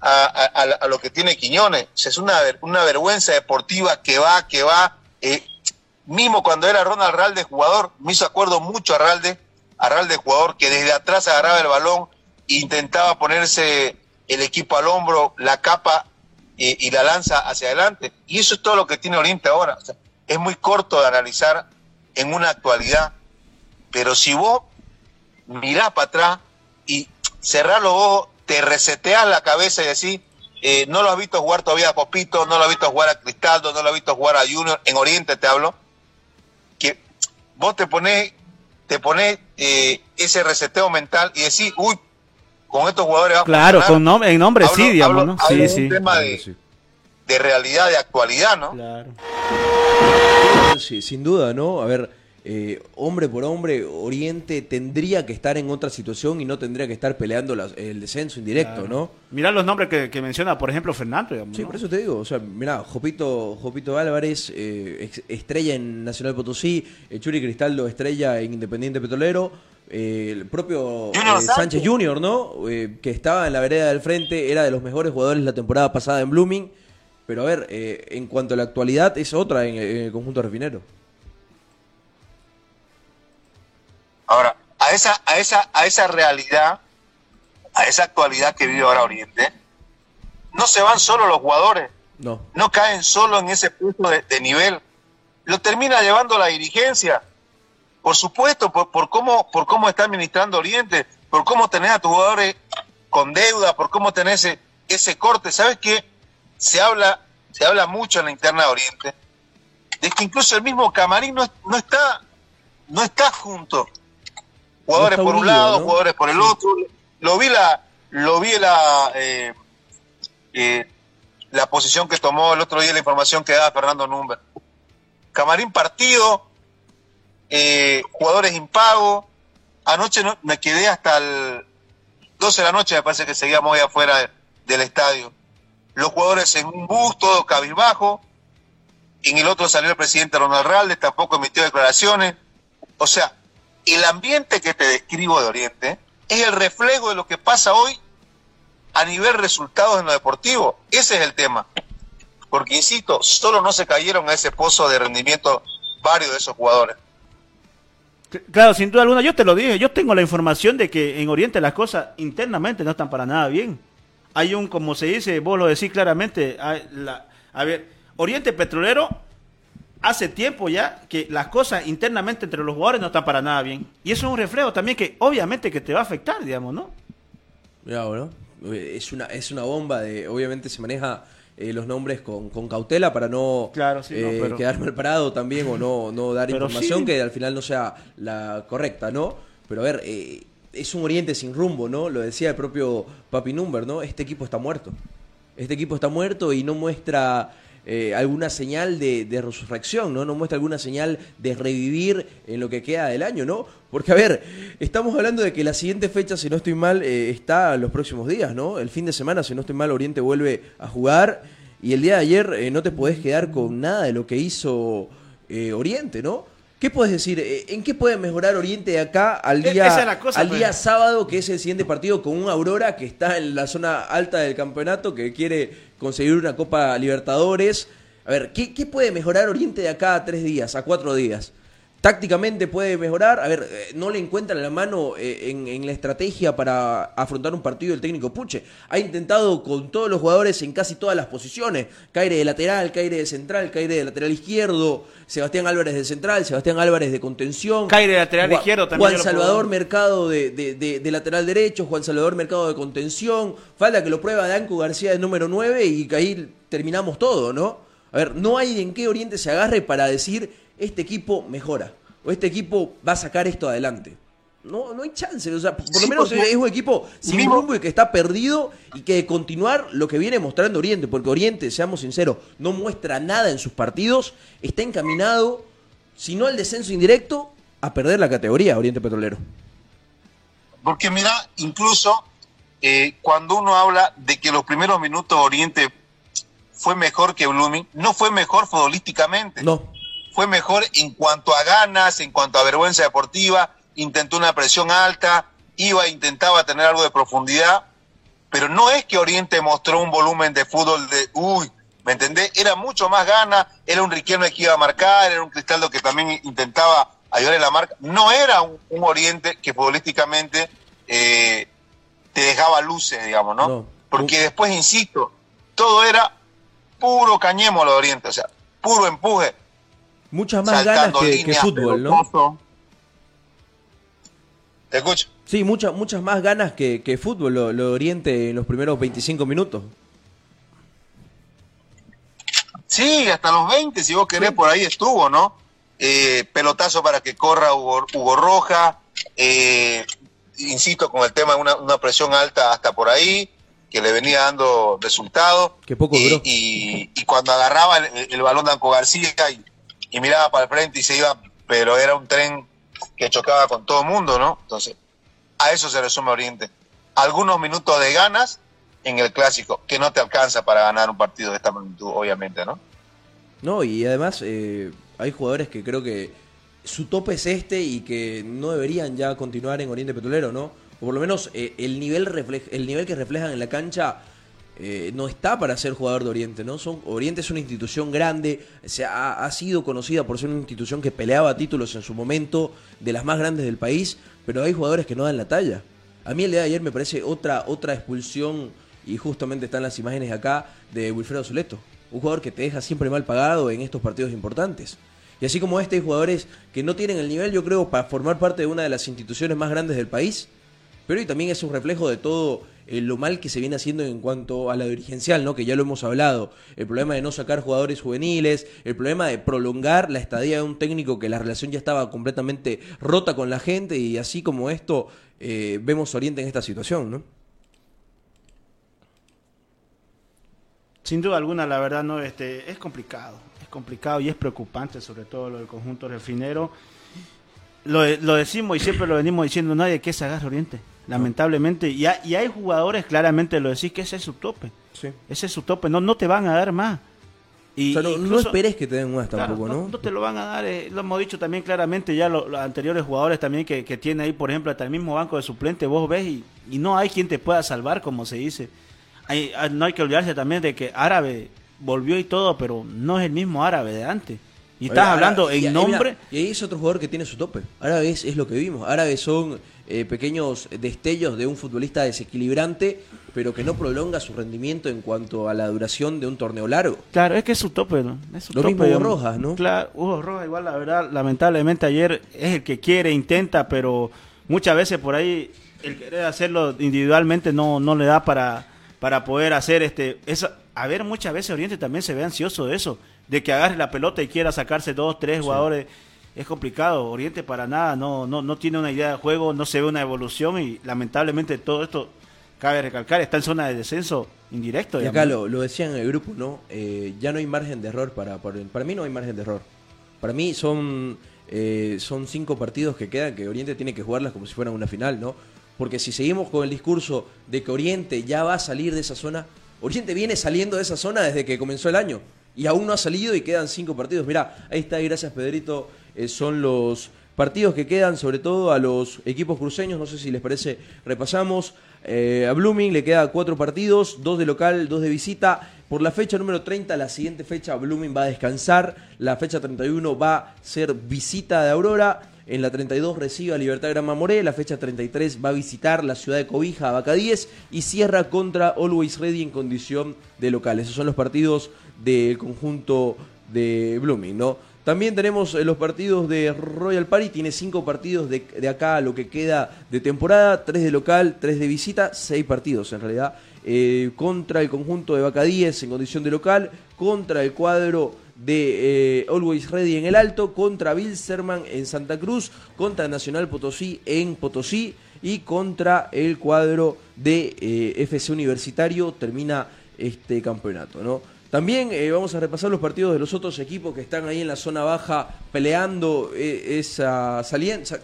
a, lo que tiene Quiñones. O sea, es una, una vergüenza deportiva que va, que va. eh, mismo cuando era Ronald Ralde jugador, me hizo acuerdo mucho a Ralde, a Ralde jugador que desde atrás agarraba el balón e intentaba ponerse el equipo al hombro, la capa y la lanza hacia adelante. Y eso es todo lo que tiene Oriente ahora. Es muy corto de analizar en una actualidad, pero si vos mirás para atrás y cerrás los ojos, te reseteas la cabeza y decís, eh, no lo has visto jugar todavía a Popito, no lo has visto jugar a Cristaldo, no lo has visto jugar a Junior, en Oriente te hablo, que vos te ponés, te ponés eh, ese reseteo mental y decís, uy, con estos jugadores va a Claro, funcionar". con nom- en nombre Hablo- sí, digamos, hablo- ¿no? hablo Sí, de sí. un tema de, Sí. de realidad, de actualidad, ¿no? Claro. Sí, sin duda, ¿no? A ver, eh, hombre por hombre, Oriente tendría que estar en otra situación y no tendría que estar peleando las- el descenso indirecto, ¿no? Mirá los nombres que, que menciona, por ejemplo, Fernando. digamos, Sí, ¿no? por eso te digo, o sea, mira, Jopito, Jopito Álvarez, eh, estrella en Nacional Potosí, eh, Churi Cristaldo, estrella en Independiente Petrolero, eh, el propio Junior eh, Sánchez. Junior, ¿no? Eh, que estaba en la vereda del frente, era de los mejores jugadores la temporada pasada en Blooming, pero a ver, en cuanto a la actualidad, es otra en, en el conjunto refinero. Ahora, a esa, a esa, a esa realidad, a esa actualidad que vive ahora Oriente, no se van solo los jugadores, No. no caen solo en ese punto de, de nivel, lo termina llevando la dirigencia. Por supuesto, por, por cómo, por cómo está administrando Oriente, por cómo tenés a tus jugadores con deuda, por cómo tenés ese, ese corte. ¿Sabes qué? Se habla, se habla mucho en la interna de Oriente, de que incluso el mismo Camarín no, no está, no está junto. Jugadores No está por un lado, ¿no? jugadores por el otro. Lo vi la, lo vi la, eh, eh, la posición que tomó el otro día, la información que daba Fernando Number. Camarín partido, eh, jugadores impagos. Anoche no- me quedé hasta el 12 de la noche, me parece que seguíamos ahí afuera de- del estadio. Los jugadores en un bus, todo cabizbajo. En el otro salió el presidente Ronald Raldes, tampoco emitió declaraciones. O sea, el ambiente que te describo de Oriente es el reflejo de lo que pasa hoy a nivel resultados en lo deportivo. Ese es el tema. Porque, insisto, solo no se cayeron a ese pozo de rendimiento varios de esos jugadores. Cl- Claro, sin duda alguna, yo te lo dije, yo tengo la información de que en Oriente las cosas internamente no están para nada bien. Hay un, como se dice, vos lo decís claramente, a ver, Oriente Petrolero hace tiempo ya que las cosas internamente entre los jugadores no están para nada bien. Y eso es un reflejo también que obviamente que te va a afectar, digamos, ¿no? Mirá, bueno, es una, es una bomba de, obviamente se maneja eh, los nombres con, con cautela para no, Claro, sí, no, eh, pero- quedar mal parado también o no, no dar Pero información sí. que al final no sea la correcta, ¿no? Pero a ver, eh, es un oriente sin rumbo, ¿no? Lo decía el propio Papi Number, ¿no? Este equipo está muerto. Este equipo está muerto y no muestra eh, alguna señal de, resurrección, ¿no? No muestra alguna señal de revivir en lo que queda del año, ¿no? Porque, a ver, estamos hablando de que la siguiente fecha, si no estoy mal, eh, está los próximos días, ¿no? El fin de semana, si no estoy mal, Oriente vuelve a jugar y el día de ayer eh, no te podés quedar con nada de lo que hizo eh, Oriente, ¿no? ¿Qué puedes decir? Eh, ¿En qué puede mejorar Oriente de acá al E- día, es cosa, al pues. día sábado, que es el siguiente partido, con un Aurora que está en la zona alta del campeonato, que quiere conseguir una Copa Libertadores? A ver, ¿qué, qué puede mejorar Oriente de acá a tres días, a cuatro días? Tácticamente puede mejorar. A ver, eh, no le encuentran la mano eh, en, en la estrategia para afrontar un partido el técnico Puche. Ha intentado con todos los jugadores en casi todas las posiciones. Caire de lateral, Caire de central, Caire de lateral izquierdo, Sebastián Álvarez de central, Sebastián Álvarez de contención. Caire de lateral Juan- izquierdo también Juan Salvador Mercado de, de- de- de lateral derecho, Juan Salvador Mercado de contención. Falta que lo prueba Danco García de número 9 y que ahí terminamos todo, ¿no? A ver, no hay en qué Oriente se agarre para decir este equipo mejora o este equipo va a sacar esto adelante. No, no hay chance. O sea, por lo menos es un equipo sin mismo- rumbo y que está perdido y que de continuar lo que viene mostrando Oriente, porque Oriente, seamos sinceros, no muestra nada en sus partidos, está encaminado, si no al descenso indirecto, a perder la categoría Oriente Petrolero. Porque mira, incluso eh, cuando uno habla de que los primeros minutos Oriente fue mejor que Blooming, no fue mejor futbolísticamente. No, Fue mejor en cuanto a ganas, en cuanto a vergüenza deportiva, intentó una presión alta, iba, intentaba tener algo de profundidad, pero no es que Oriente mostró un volumen de fútbol de, uy, ¿me entendés? Era mucho más gana, era un Riquelme que iba a marcar, era un Cristaldo que también intentaba ayudar en la marca. No era un, un Oriente que futbolísticamente eh, te dejaba luces, digamos, ¿no? No. Porque después, insisto, todo era puro cañemo lo de Oriente, o sea, puro empuje. Muchas más ganas que, fútbol, ¿no? Te escucho. Sí, muchas muchas más ganas que, que fútbol lo, lo Oriente en los primeros 25 minutos. Sí, hasta los 20, si vos querés, por ahí estuvo, ¿no? Eh, pelotazo para que corra Hugo, Hugo Roja, eh, insisto con el tema de una, una presión alta hasta por ahí, que le venía dando resultados. Que poco y, duró. Y, y cuando agarraba el, el balón de Anco García y, y miraba para el frente y se iba, pero era un tren que chocaba con todo el mundo, ¿no? Entonces, a eso se resume Oriente. Algunos minutos de ganas en el clásico, que no te alcanza para ganar un partido de esta magnitud, obviamente, ¿no? No, y además eh, hay jugadores que creo que su tope es este y que no deberían ya continuar en Oriente Petrolero, ¿no? O por lo menos eh, el, nivel reflej- el nivel que reflejan en la cancha eh, no está para ser jugador de Oriente, ¿no? Son, Oriente es una institución grande, se ha, sido conocida por ser una institución que peleaba títulos en su momento, de las más grandes del país, pero hay jugadores que no dan la talla. A mí el día de ayer me parece otra, otra expulsión, y justamente están las imágenes acá, de Wilfredo Soleto. un jugador que te deja siempre mal pagado en estos partidos importantes. Y así como este, hay jugadores que no tienen el nivel, yo creo, para formar parte de una de las instituciones más grandes del país, pero y también es un reflejo de todo eh, lo mal que se viene haciendo en cuanto a la dirigencial, ¿no? Que ya lo hemos hablado. El problema de no sacar jugadores juveniles, el problema de prolongar la estadía de un técnico que la relación ya estaba completamente rota con la gente y así como esto eh, vemos Oriente en esta situación, ¿no? Sin duda alguna, la verdad, no, este, es complicado, es complicado y es preocupante, sobre todo lo del conjunto refinero. Lo, decimos y siempre lo venimos diciendo, nadie que se Oriente, lamentablemente. Y, hay- y hay jugadores, claramente lo decís, que ese es su tope. Sí. Ese es su tope, no, no te van a dar más. Y, o sea, no, esperes que te den más Claro, tampoco, ¿no? No te lo van a dar, eh, lo hemos dicho también claramente ya lo- los, anteriores jugadores también que, que tiene ahí, por ejemplo, hasta el mismo banco de suplente, vos ves y, y no hay quien te pueda salvar, como se dice. Hay- ah, no hay que olvidarse también de que Árabe volvió y todo, pero no es el mismo Árabe de antes. Y estás hablando en y nombre... mira, Y ahí es otro jugador que tiene su tope. Árabes es lo que vimos. Árabes son eh, pequeños destellos de un futbolista desequilibrante, pero que no prolonga su rendimiento en cuanto a la duración de un torneo largo. Claro, es que es su tope, ¿no? Es su Lo tope, mismo Hugo. Rojas, ¿no? Claro, Hugo Rojas igual, la verdad, lamentablemente ayer es el que quiere, intenta, pero muchas veces por ahí el querer hacerlo individualmente no, no le da para, para poder hacer este... Eso. A ver, muchas veces Oriente también se ve ansioso de eso, de que agarre la pelota y quiera sacarse dos, tres jugadores. Es complicado, Oriente para nada, no, no, no tiene una idea de juego, no se ve una evolución y lamentablemente todo esto, cabe recalcar, está en zona de descenso indirecto. Y acá lo, lo decían en el grupo, ¿no? Eh, ya no hay margen de error para, para... Para mí no hay margen de error. Para mí son, eh, son cinco partidos que quedan que Oriente tiene que jugarlas como si fueran una final, ¿no? Porque si seguimos con el discurso de que Oriente ya va a salir de esa zona, Oriente viene saliendo de esa zona desde que comenzó el año. Y aún no ha salido y quedan cinco partidos. Mirá, ahí está, y gracias Pedrito. Eh, son los partidos que quedan, sobre todo a los equipos cruceños. No sé si les parece, repasamos. Eh, a Blooming le queda cuatro partidos, dos de local, dos de visita. Por la fecha número 30, la siguiente fecha, Blooming va a descansar. La fecha 31 va a ser visita de Aurora. En la 32 recibe a Libertad Gran Mamoré. La fecha 33 va a visitar la ciudad de Cobija, a Vaca 10. Y cierra contra Always Ready en condición de local. Esos son los partidos del conjunto de Blooming, ¿no? También tenemos eh, los partidos de Royal Party, tiene cinco partidos de, de acá a lo que queda de temporada, tres de local, tres de visita, seis partidos en realidad, eh, contra el conjunto de Vaca 10 en condición de local, contra el cuadro de eh, Always Ready en el Alto, contra Bilserman en Santa Cruz, contra Nacional Potosí en Potosí y contra el cuadro de eh, FC Universitario termina este campeonato, ¿no? También eh, vamos a repasar los partidos de los otros equipos que están ahí en la zona baja peleando eh, esa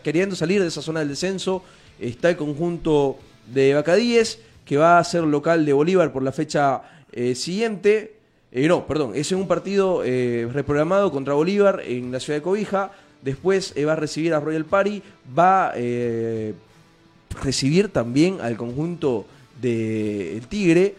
queriendo salir de esa zona del descenso. Está el conjunto de Bacadíes que va a ser local de Bolívar por la fecha eh, siguiente. Eh, no, perdón, es un partido reprogramado contra Bolívar en la ciudad de Cobija. Después va a recibir a Royal Party, va eh, recibir también al conjunto de Tigre,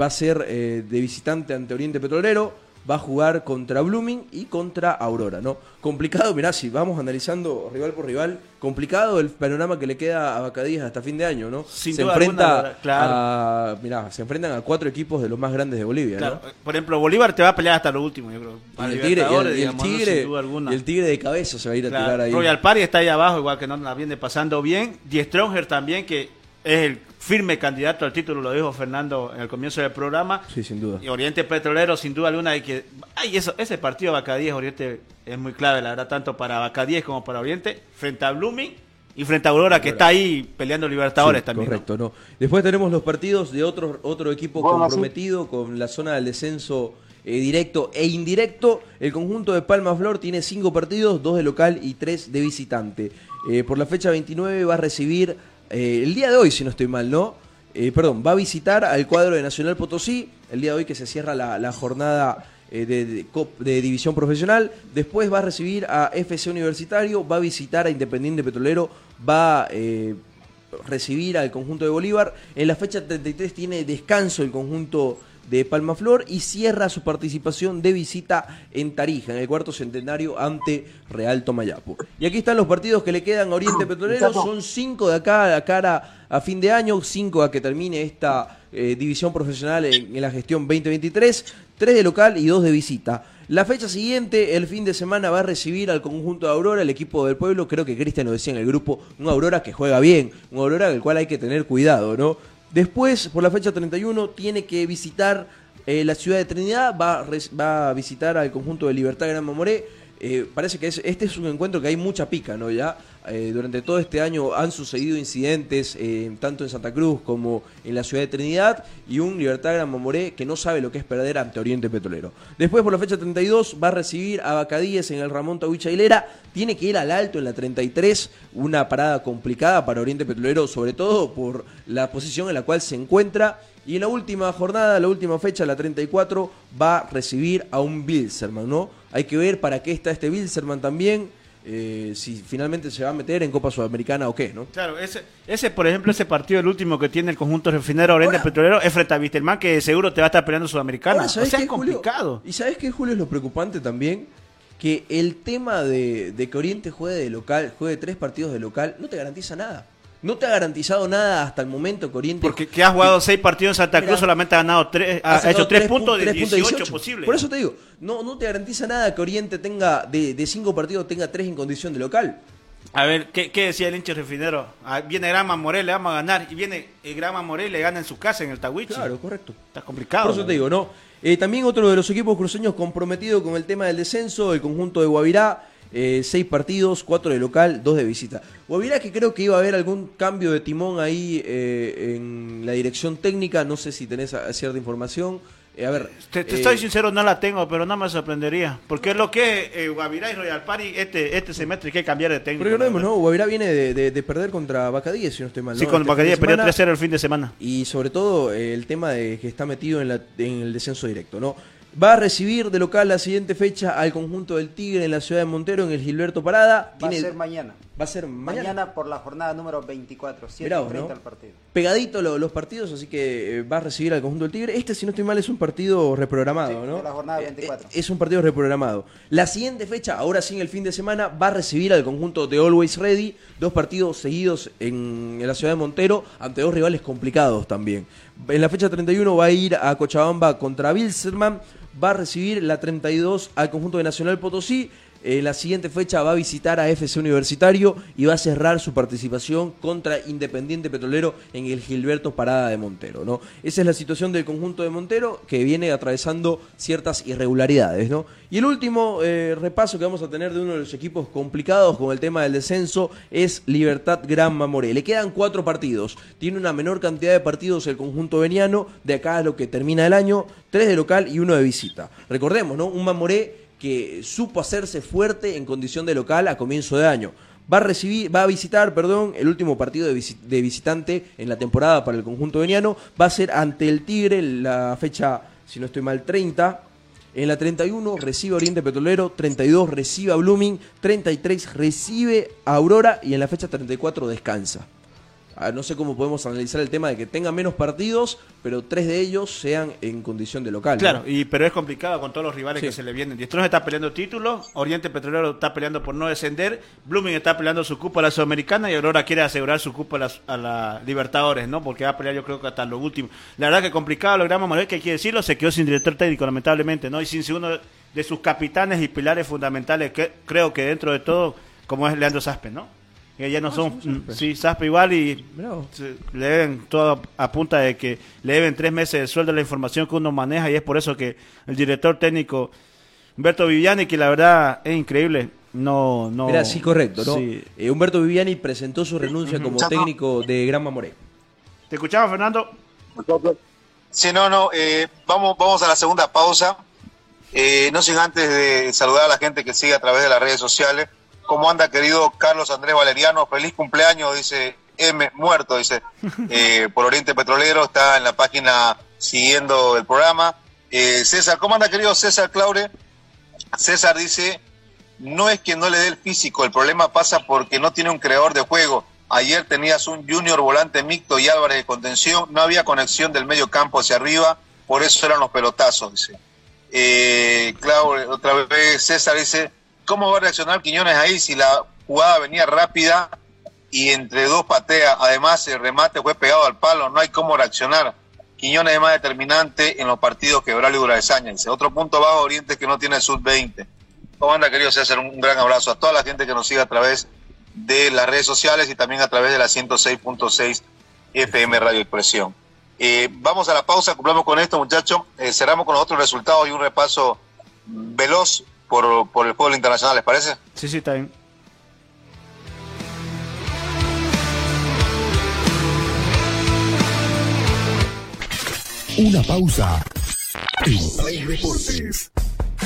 va a ser eh, de visitante ante Oriente Petrolero, va a jugar contra Blooming y contra Aurora, ¿no? Complicado, mirá, si vamos analizando rival por rival, complicado el panorama que le queda a Bacadíes hasta fin de año, ¿no? Sin se duda enfrenta alguna, claro. a, mirá, se enfrentan a cuatro equipos de los más grandes de Bolivia, Claro, ¿no? por ejemplo, Bolívar te va a pelear hasta lo último, yo creo. Y el tigre, y el, Libertadores, y el digamos, ¿no? tigre, y el tigre de cabeza se va a ir a tirar ahí. Royal Party está ahí abajo, igual que no la viene pasando bien. Die Stronger también, que es el firme candidato al título, lo dijo Fernando en el comienzo del programa. Sí, sin duda. Y Oriente Petrolero, sin duda alguna, hay que. Ay, eso, ese partido Bacadíes Oriente es muy clave, la verdad, tanto para Bacadíes como para Oriente, frente a Blooming y frente a Aurora, que está ahí peleando Libertadores Sí, también. Correcto, ¿no? Después tenemos los partidos de otro, otro equipo Bueno, comprometido con la zona del descenso eh, directo e indirecto. El conjunto de Palma Flor tiene cinco partidos, dos de local y tres de visitante. Eh, por la fecha 29 va a recibir, eh, el día de hoy, si no estoy mal, ¿no? Eh, perdón, va a visitar al cuadro de Nacional Potosí, el día de hoy que se cierra la, jornada eh, de, de división profesional. Después va a recibir a FC Universitario, va a visitar a Independiente Petrolero, va eh, recibir al conjunto de Bolívar. En la fecha 33 tiene descanso el conjunto de Palmaflor y cierra su participación de visita en Tarija, en el cuarto centenario ante Real Tomayapo. Y aquí están los partidos que le quedan a Oriente Petrolero, son cinco de acá a cara a fin de año, cinco a que termine esta eh, división profesional en, en la gestión 2023, tres de local y dos de visita. La fecha siguiente, el fin de semana, va a recibir al conjunto de Aurora, el equipo del pueblo. Creo que Cristian lo decía en el grupo, un Aurora que juega bien, un Aurora del cual hay que tener cuidado, ¿no? Después, por la fecha 31, tiene que visitar eh, la ciudad de Trinidad, va, va a visitar al conjunto de Libertad Gran Mamoré. Eh, parece que es- este es un encuentro que hay mucha pica, ¿no? Ya eh, durante todo este año han sucedido incidentes, eh, tanto en Santa Cruz como en la ciudad de Trinidad, y un Libertad Gran Mamoré que no sabe lo que es perder ante Oriente Petrolero. Después, por la fecha 32, va a recibir a Bacadíes en el Ramón Tawich Hilera. Tiene que ir al alto en la 33, una parada complicada para Oriente Petrolero, sobre todo por la posición en la cual se encuentra. Y en la última jornada, la última fecha, la 34, va a recibir a un Bilzerman, ¿no? Hay que ver para qué está este Bilzerman también, eh, si finalmente se va a meter en Copa Sudamericana o qué, ¿no? Claro, ese, ese, por ejemplo, ese partido, el último que tiene el conjunto refinero Oriente Petrolero, es frente a Vistelman, que seguro te va a estar peleando Sudamericana. Ahora, o ¿sabés sea, qué, es Julio? complicado. ¿Y sabes qué, Julio, es lo preocupante también? Que el tema de, de que Oriente juegue de local, juegue tres partidos de local, no te garantiza nada. No te ha garantizado nada hasta el momento que Oriente... Porque que has jugado seis partidos en Santa Cruz, solamente ha ganado tres, ha, hecho tres pu- puntos de tres 18 posibles. Por eso te digo, no, no te garantiza nada que Oriente tenga, de, de cinco partidos, tenga tres en condición de local. A ver, ¿qué, qué decía el hincha refinero? Ah, viene Grama Morel, le vamos a ganar. Y viene el Grama Morel, le gana en su casa, en el Tawichi. Claro, correcto. Está complicado. Por eso te digo, ¿no? Eh, también otro de los equipos cruceños comprometido con el tema del descenso, el conjunto de Guavirá. Eh, seis partidos, cuatro de local, dos de visita. Guavirá que creo que iba a haber algún cambio de timón ahí eh, en la dirección técnica, no sé si tenés a- cierta información. Eh, a ver, Te, te eh, estoy sincero, no la tengo, pero no me sorprendería. Porque es lo que es eh, Guavirá y Royal Party este, este semestre hay que cambiar de técnico. Porque recordemos, ¿no? Guavirá viene de, de- de perder contra Bacadíes, si no estoy mal. Sí, ¿no? con Este de perdió semana. 3-0 el fin de semana. y sobre todo eh, el tema de que está metido en, la- en el descenso directo, ¿no? Va a recibir de local la siguiente fecha al conjunto del Tigre en la ciudad de Montero, en el Gilberto Parada. Va a ser mañana. va a ser mañana. Mañana por la jornada número 24, 7 Mirá vos, frente ¿no? al partido. Pegadito lo- los partidos, así que eh, va a recibir al conjunto del Tigre. Este, si no estoy mal, es un partido reprogramado, Sí, ¿no? de la jornada Eh, 24. eh, es un partido reprogramado. La siguiente fecha, ahora sí en el fin de semana, va a recibir al conjunto de Always Ready. Dos partidos seguidos en, en la ciudad de Montero, ante dos rivales complicados también. En la fecha 31 va a ir a Cochabamba contra Bilzerman. Va a recibir la 32 al conjunto de Nacional Potosí. En la siguiente fecha va a visitar a FC Universitario y va a cerrar su participación contra Independiente Petrolero en el Gilberto Parada de Montero, ¿no? Esa es la situación del conjunto de Montero que viene atravesando ciertas irregularidades, ¿no? Y el último eh, repaso que vamos a tener de uno de los equipos complicados con el tema del descenso es Libertad Gran Mamoré. Le quedan cuatro partidos. Tiene una menor cantidad de partidos el conjunto veniano de acá a lo que termina el año, tres de local y uno de visita. Recordemos, ¿no? Un Mamoré que supo hacerse fuerte en condición de local a comienzo de año. Va a recibir, va a visitar, perdón, el último partido de, visi- de visitante en la temporada para el conjunto veniano. Va a ser ante el Tigre la fecha, si no estoy mal, 30. En la 31 recibe a Oriente Petrolero, 32 recibe a Blooming, 33 recibe a Aurora y en la fecha 34 descansa. Ah, No sé cómo podemos analizar el tema de que tenga menos partidos, pero tres de ellos sean en condición de local. ¿no? Claro, y, pero es complicado con todos los rivales Sí. que se le vienen. Diestros está peleando títulos, Oriente Petrolero está peleando por no descender, Blooming está peleando su cupo a la Sudamericana y Aurora quiere asegurar su cupo a la, a la Libertadores, ¿no? Porque va a pelear yo creo que hasta lo último. La verdad que complicado lo Grama Morel, que hay que decirlo, se quedó sin director técnico lamentablemente, ¿no? Y sin uno de sus capitanes y pilares fundamentales, que creo que dentro de todo, como es Leandro Saspe, ¿no? Que ya no son, sí, Saspe igual y le deben todo a punta de que le deben tres meses de sueldo a la información que uno maneja y es por eso que el director técnico Humberto Viviani, que la verdad es increíble, no... no Mira, sí, correcto, ¿no? Sí. Eh, Humberto Viviani presentó su renuncia como técnico de Gran Mamoré. ¿Te escuchaba, Fernando? Sí, no, no, eh, vamos, vamos a la segunda pausa. Eh, no sin antes de saludar a la gente que sigue a través de las redes sociales. ¿Cómo anda, querido Carlos Andrés Valeriano? Feliz cumpleaños, dice M, muerto, dice, eh, por Oriente Petrolero, está en la página siguiendo el programa. Eh, César, ¿cómo anda, querido César Claure? César dice, no es que no le dé el físico, el problema pasa porque no tiene un creador de juego. Ayer tenías un junior volante mixto y Álvarez de contención, no había conexión del medio campo hacia arriba por eso eran los pelotazos, dice. Eh, claro, otra vez César dice, ¿cómo va a reaccionar Quiñones ahí si la jugada venía rápida y entre dos patea? Además, el remate fue pegado al palo, no hay cómo reaccionar. Quiñones es más determinante en los partidos que Braulio Duradesaña. Dice, otro punto bajo Oriente que no tiene sub-20. ¿Cómo anda, querido César? Un gran abrazo a toda la gente que nos sigue a través de las redes sociales y también a través de la 106.6 FM Radio Expresión. Eh, vamos a la pausa, cumplamos con esto, muchachos. Eh, cerramos con los otros resultados y un repaso veloz por, por el fútbol internacional, ¿les parece? Sí, sí, está bien. Una pausa. En Play Deportes.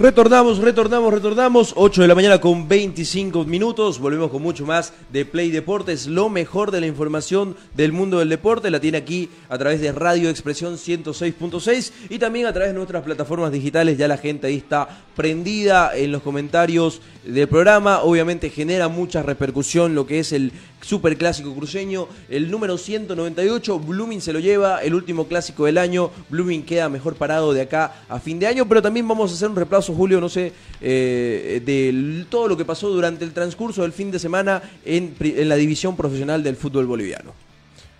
Retornamos, retornamos, retornamos. 8 de la mañana con 25 minutos. Volvemos con mucho más de Play Deportes. Lo mejor de la información del mundo del deporte la tiene aquí a través de Radio Expresión 106.6 y también a través de nuestras plataformas digitales. Ya la gente ahí está prendida en los comentarios del programa. Obviamente genera mucha repercusión lo que es el super clásico cruceño. El número 198, Blooming se lo lleva. El último clásico del año. Blooming queda mejor parado de acá a fin de año. Pero también vamos a hacer un Julio, no sé, eh, de todo lo que pasó durante el transcurso del fin de semana en la división profesional del fútbol boliviano.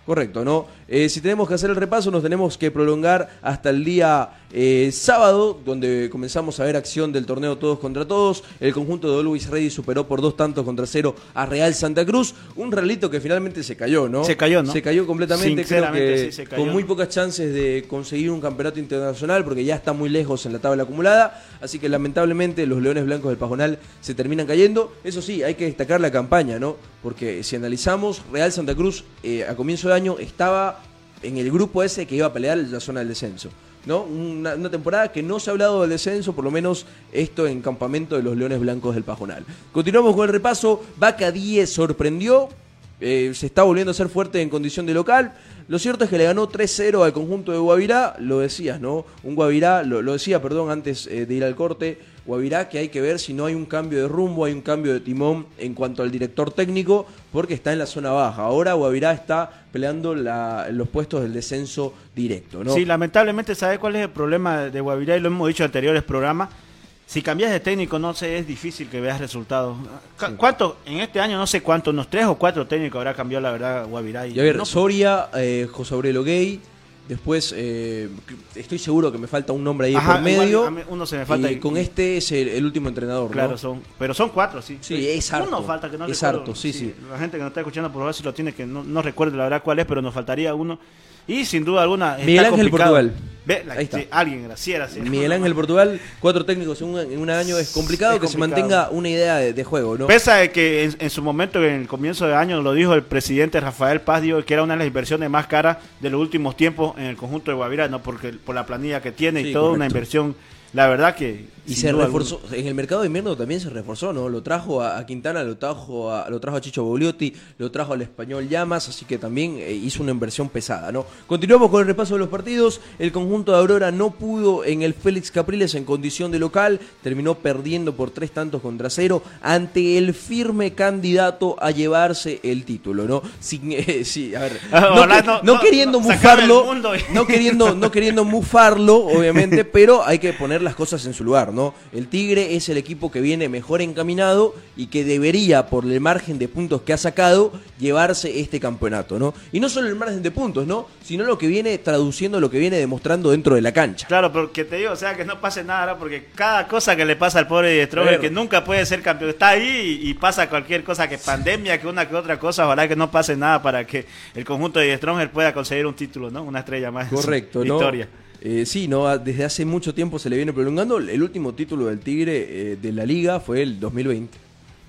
Correcto, ¿no? Eh, si tenemos que hacer el repaso, nos tenemos que prolongar hasta el día eh, sábado, donde comenzamos a ver acción del torneo todos contra todos. El conjunto de Always Ready superó por dos tantos contra cero a Real Santa Cruz. Un realito que finalmente se cayó, ¿no? Se cayó, ¿no? Se cayó completamente, creo Sinceramente, que sí, se cayó. con muy pocas chances de conseguir un campeonato internacional, porque ya está muy lejos en la tabla acumulada. Así que lamentablemente los Leones Blancos del Pajonal se terminan cayendo. Eso sí, hay que destacar la campaña, ¿no? Porque si analizamos, Real Santa Cruz eh, a comienzo de año estaba en el grupo ese que iba a pelear la zona del descenso. ¿No? Una, temporada que no se ha hablado del descenso, por lo menos esto en campamento de los Leones Blancos del Pajonal. Continuamos con el repaso. Vaca 10 sorprendió, eh, se está volviendo a ser fuerte en condición de local. Lo cierto es que le ganó 3-0 al conjunto de Guavirá, lo decías, ¿no? Un Guavirá, lo, lo decía, perdón, antes eh, de ir al corte, Guavirá que hay que ver si no hay un cambio de rumbo, hay un cambio de timón en cuanto al director técnico, porque está en la zona baja. Ahora Guavirá está peleando la- los puestos del descenso directo, ¿no? Sí, lamentablemente, ¿sabes cuál es el problema de Guavirá? Y lo hemos dicho en anteriores programas. Si cambias de técnico, no sé, es difícil que veas resultados. Cu- ¿Cuánto? En este año, no sé cuánto, unos tres o cuatro técnicos habrá cambiado, la verdad, Guavirá. Y Y a ver, no- Soria, eh, José Aurelio Gay, después eh, estoy seguro que me falta un nombre ahí Ajá, por medio. igual, uno se me falta y y- con este es el, el último entrenador, ¿no? Claro, son, pero son cuatro, sí. Sí, es harto. Uno falta que no Es recuerdo. harto, sí, sí. La gente que nos está escuchando por ver si lo tiene, que no, no recuerdo la verdad cuál es, pero nos faltaría uno. Y sin duda alguna. está Miguel Ángel complicado. Portugal. Ve, la- Ahí está. sí, alguien, gracias. Miguel Ángel Portugal, cuatro técnicos en un, en un año, es complicado Es que se mantenga una idea de, de juego, ¿no? Pese a que en, en su momento, en el comienzo de año, lo dijo el presidente Rafael Paz, dijo que era una de las inversiones más caras de los últimos tiempos en el conjunto de Guavirá, no porque por la planilla que tiene Sí, y toda una inversión, la verdad que Y se reforzó, en el mercado de invierno también se reforzó, ¿no? Lo trajo a, a Quintana, lo trajo a, lo trajo a Chicho Bogliotti, lo trajo al español Llamas, así que también eh, hizo una inversión pesada, ¿no? Continuamos con el repaso de los partidos. El conjunto de Aurora no pudo en el Félix Capriles en condición de local, terminó perdiendo por tres tantos contra cero ante el firme candidato a llevarse el título, ¿no? Sin, eh, sí, a ver, Ah, no, no- no no- queriendo mufarlo, no queriendo, no queriendo mufarlo, obviamente, pero hay que poner las cosas en su lugar, ¿no? El Tigre es el equipo que viene mejor encaminado y que debería, por el margen de puntos que ha sacado, llevarse este campeonato, ¿no? Y no solo el margen de puntos, ¿no? Sino lo que viene traduciendo, lo que viene demostrando dentro de la cancha. Claro, porque te digo, o sea, que no pase nada, porque cada cosa que le pasa al pobre Strober, que nunca puede ser campeón, está ahí y, pasa cualquier cosa, que pandemia, que una que otra cosa, ojalá que no pase nada para que el conjunto de Stronger pueda conseguir un título, ¿no? Una estrella más. Correcto, ¿no? Historia. Eh, sí, no, Ah, desde hace mucho tiempo se le viene prolongando. El último título del Tigre eh, de la liga fue el 2020.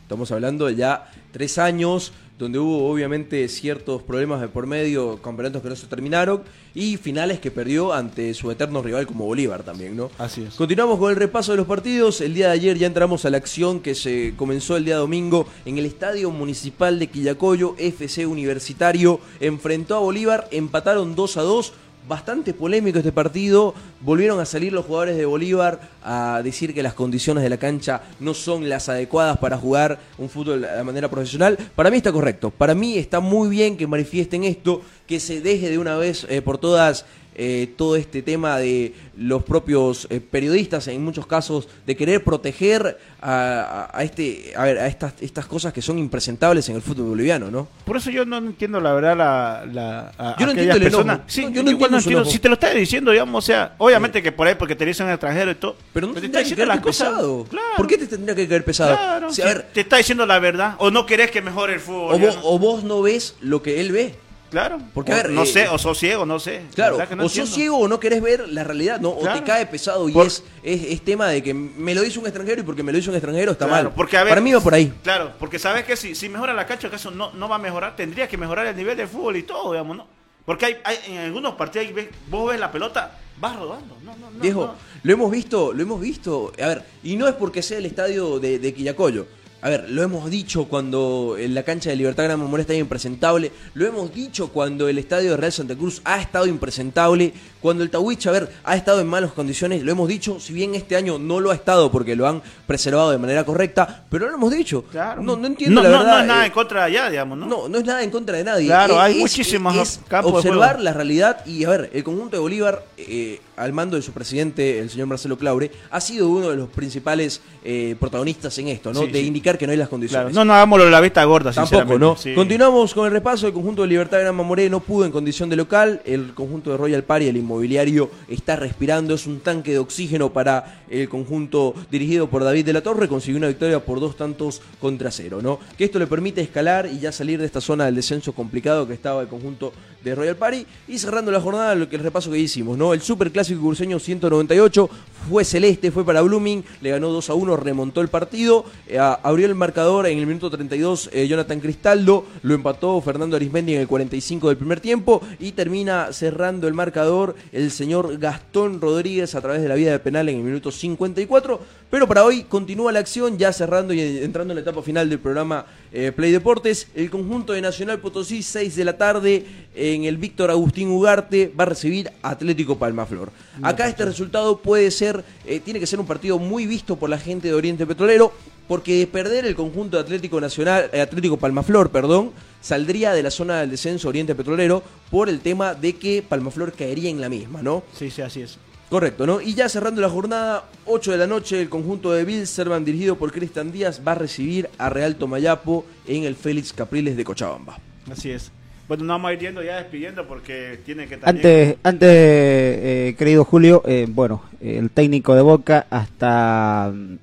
Estamos hablando de ya tres años, donde hubo obviamente ciertos problemas de por medio, campeonatos que no se terminaron y finales que perdió ante su eterno rival como Bolívar también, ¿no? Así es. Continuamos con el repaso de los partidos. El día de ayer ya entramos a la acción que se comenzó el día domingo en el Estadio Municipal de Quillacoyo. FC Universitario enfrentó a Bolívar, empataron 2 a 2. Bastante polémico este partido. Volvieron a salir los jugadores de Bolívar a decir que las condiciones de la cancha no son las adecuadas para jugar un fútbol de manera profesional. Para mí está correcto. Para mí está muy bien que manifiesten esto, que se deje de una vez eh, por todas eh, todo este tema de los propios eh, periodistas, en muchos casos, de querer proteger a, a- a este, a ver, a estas, estas cosas que son impresentables en el fútbol boliviano, ¿no? Por eso yo no entiendo la verdad la, la Yo no entiendo el personas. Sí, No, yo yo no igual no entiendo su entiendo. enojo. Si te lo está diciendo, digamos, o sea, obviamente que por ahí porque te dicen extranjero y todo. Pero no te tendría que caer pesado. Claro. ¿Por qué te tendría que caer pesado? Claro, Si, si a ver, te está diciendo la verdad o no querés que mejore el fútbol. o vos, o vos no ves lo que él ve. Claro. Porque, O a ver, no eh, sé, o sos ciego, no sé. La Claro, no o sos entiendo. ciego o no querés ver la realidad, ¿no? O te cae pesado y Por- es, es, es tema de que me lo dice un extranjero y porque me lo dice un extranjero está Claro, mal. porque, a ver, Para mí va por ahí. Claro, porque sabes que si, si mejora la cancha, acaso no, no va a mejorar, tendría que mejorar el nivel de fútbol y todo, digamos, ¿no? Porque hay, hay en algunos partidos ahí ves- vos ves la pelota, vas rodando. No, no, no, Viejo, no. lo hemos visto, lo hemos visto. A ver, y no es porque sea el estadio de, de Quillacoyo. A ver, lo hemos dicho cuando la cancha de Libertad Gran Mamoré está impresentable. Lo hemos dicho cuando el estadio de Real Santa Cruz ha estado impresentable. Cuando el Tawich, a ver, ha estado en malas condiciones. Lo hemos dicho, si bien este año no lo ha estado porque lo han preservado de manera correcta, pero lo hemos dicho. Claro. No, no entiendo no, la no, verdad. no es nada eh, en contra de allá, digamos, ¿no? no, no es nada en contra de nadie. Claro, Es- hay es- muchísimos es campos de observar la realidad y a ver, el conjunto de Bolívar, eh, al mando de su presidente, el señor Marcelo Claure, ha sido uno de los principales eh, protagonistas en esto, ¿no? Sí, de sí. indicar que no hay las Claro, condiciones. no, no hagámoslo de la vista gorda, Tampoco, sinceramente. ¿no? Sí. Continuamos con el repaso. El conjunto de Libertad Gran Mamoré no pudo en condición de local. El conjunto de Royal Party, el inmobiliario, está respirando. Es un tanque de oxígeno para el conjunto dirigido por David de la Torre. Consiguió una victoria por dos tantos contra cero, ¿no? Que esto le permite escalar y ya salir de esta zona del descenso complicado que estaba el conjunto de Royal Party. Y cerrando la jornada, lo que el repaso que hicimos, ¿no? El Super Clásico Curseño 198 fue celeste, fue para Blooming, le ganó 2 a 1, remontó el partido, eh, abrió el marcador en el minuto 32 eh, Jonathan Cristaldo, lo empató Fernando Arismendi en el 45 del primer tiempo y termina cerrando el marcador el señor Gastón Rodríguez a través de la vía de penal en el minuto 54. Pero para hoy continúa la acción, ya cerrando y entrando en la etapa final del programa eh, Play Deportes. El conjunto de Nacional Potosí, 6 de la tarde, en el Víctor Agustín Ugarte, va a recibir Atlético Palmaflor. Acá este resultado puede ser, eh, tiene que ser un partido muy visto por la gente de Oriente Petrolero, porque de perder el conjunto de Atlético Nacional, eh, Atlético Palmaflor, perdón, saldría de la zona del descenso Oriente Petrolero por el tema de que Palmaflor caería en la misma, ¿no? Sí, sí, así es. Correcto, ¿no? Y ya cerrando la jornada, 8 de la noche, el conjunto de Bilservan, dirigido por Cristian Díaz, va a recibir a Real Tomayapo en el Félix Capriles de Cochabamba. Así es. Bueno, nos vamos a ir yendo ya despidiendo porque tiene que también... Antes, antes eh, querido Julio, eh, bueno, el técnico de Boca hasta mm,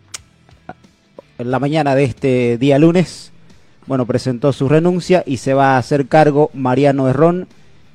en la mañana de este día lunes, bueno, presentó su renuncia y se va a hacer cargo Mariano Herrón,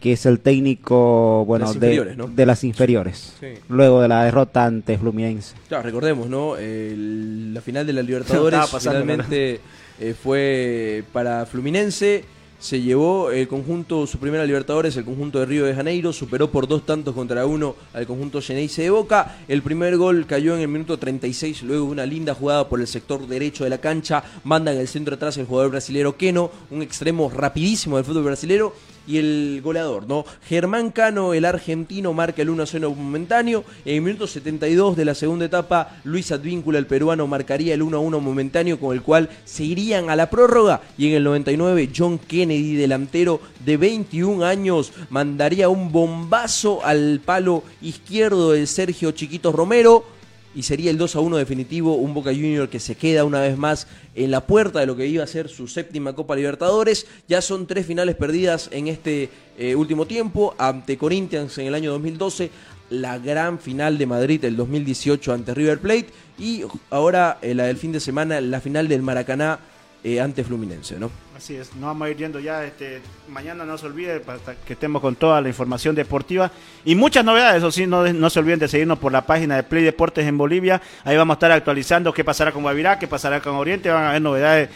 que es el técnico, bueno, Las de, ¿no? de las inferiores, Sí. luego de la derrota ante Fluminense. Claro, recordemos, ¿no? El- la final de la Libertadores finalmente eh, fue para Fluminense. se llevó el conjunto, su primera Libertadores, el conjunto de Río de Janeiro, superó por dos tantos contra uno al conjunto Geneise de Boca. El primer gol cayó en el minuto 36, luego de una linda jugada por el sector derecho de la cancha. Manda en el centro atrás el jugador brasilero Keno, un extremo rapidísimo del fútbol brasilero y el goleador, ¿no? Germán Cano, el argentino, marca el 1-0 momentáneo. En el minuto 72 de la segunda etapa, Luis Advíncula, el peruano, marcaría el 1-1 momentáneo con el cual se irían a la prórroga. Y en el 99, John Kennedy, delantero de 21 años, mandaría un bombazo al palo izquierdo de Sergio Chiquito Romero y sería el 2 a 1 definitivo, un Boca Junior que se queda una vez más en la puerta de lo que iba a ser su séptima Copa Libertadores. Ya son tres finales perdidas en este eh, último tiempo, ante Corinthians en el año 2012, la gran final de Madrid el 2018 ante River Plate y ahora eh, la del fin de semana, la final del Maracaná eh, ante Fluminense, ¿no? Así es, nos vamos a ir yendo ya. Este, mañana no se olvide para que estemos con toda la información deportiva y muchas novedades. Eso sí, no, no se olviden de seguirnos por la página de Play Deportes en Bolivia. Ahí vamos a estar actualizando qué pasará con Guavirá, qué pasará con Oriente. Van a haber novedades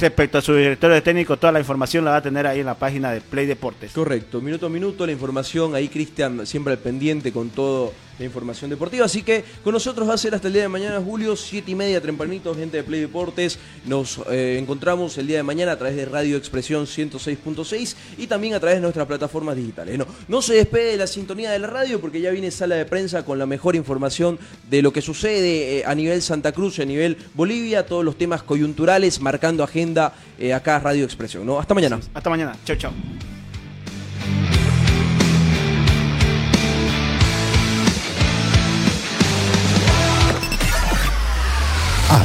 respecto a su directorio técnico. Toda la información la va a tener ahí en la página de Play Deportes. Correcto, minuto a minuto la información. Ahí Cristian siempre al pendiente con todo la información deportiva. Así que con nosotros va a ser hasta el día de mañana, Julio, siete y media, tempranito, gente de Play Deportes. Nos eh, encontramos el día de mañana a través de Radio Expresión 106.6 y también a través de nuestras plataformas digitales. No, se despegue de la sintonía de la radio porque ya viene sala de prensa con la mejor información de lo que sucede eh, a nivel Santa Cruz a nivel Bolivia, todos los temas coyunturales, marcando agenda eh, acá Radio Expresión. Hasta mañana. Hasta mañana. Chao, chao.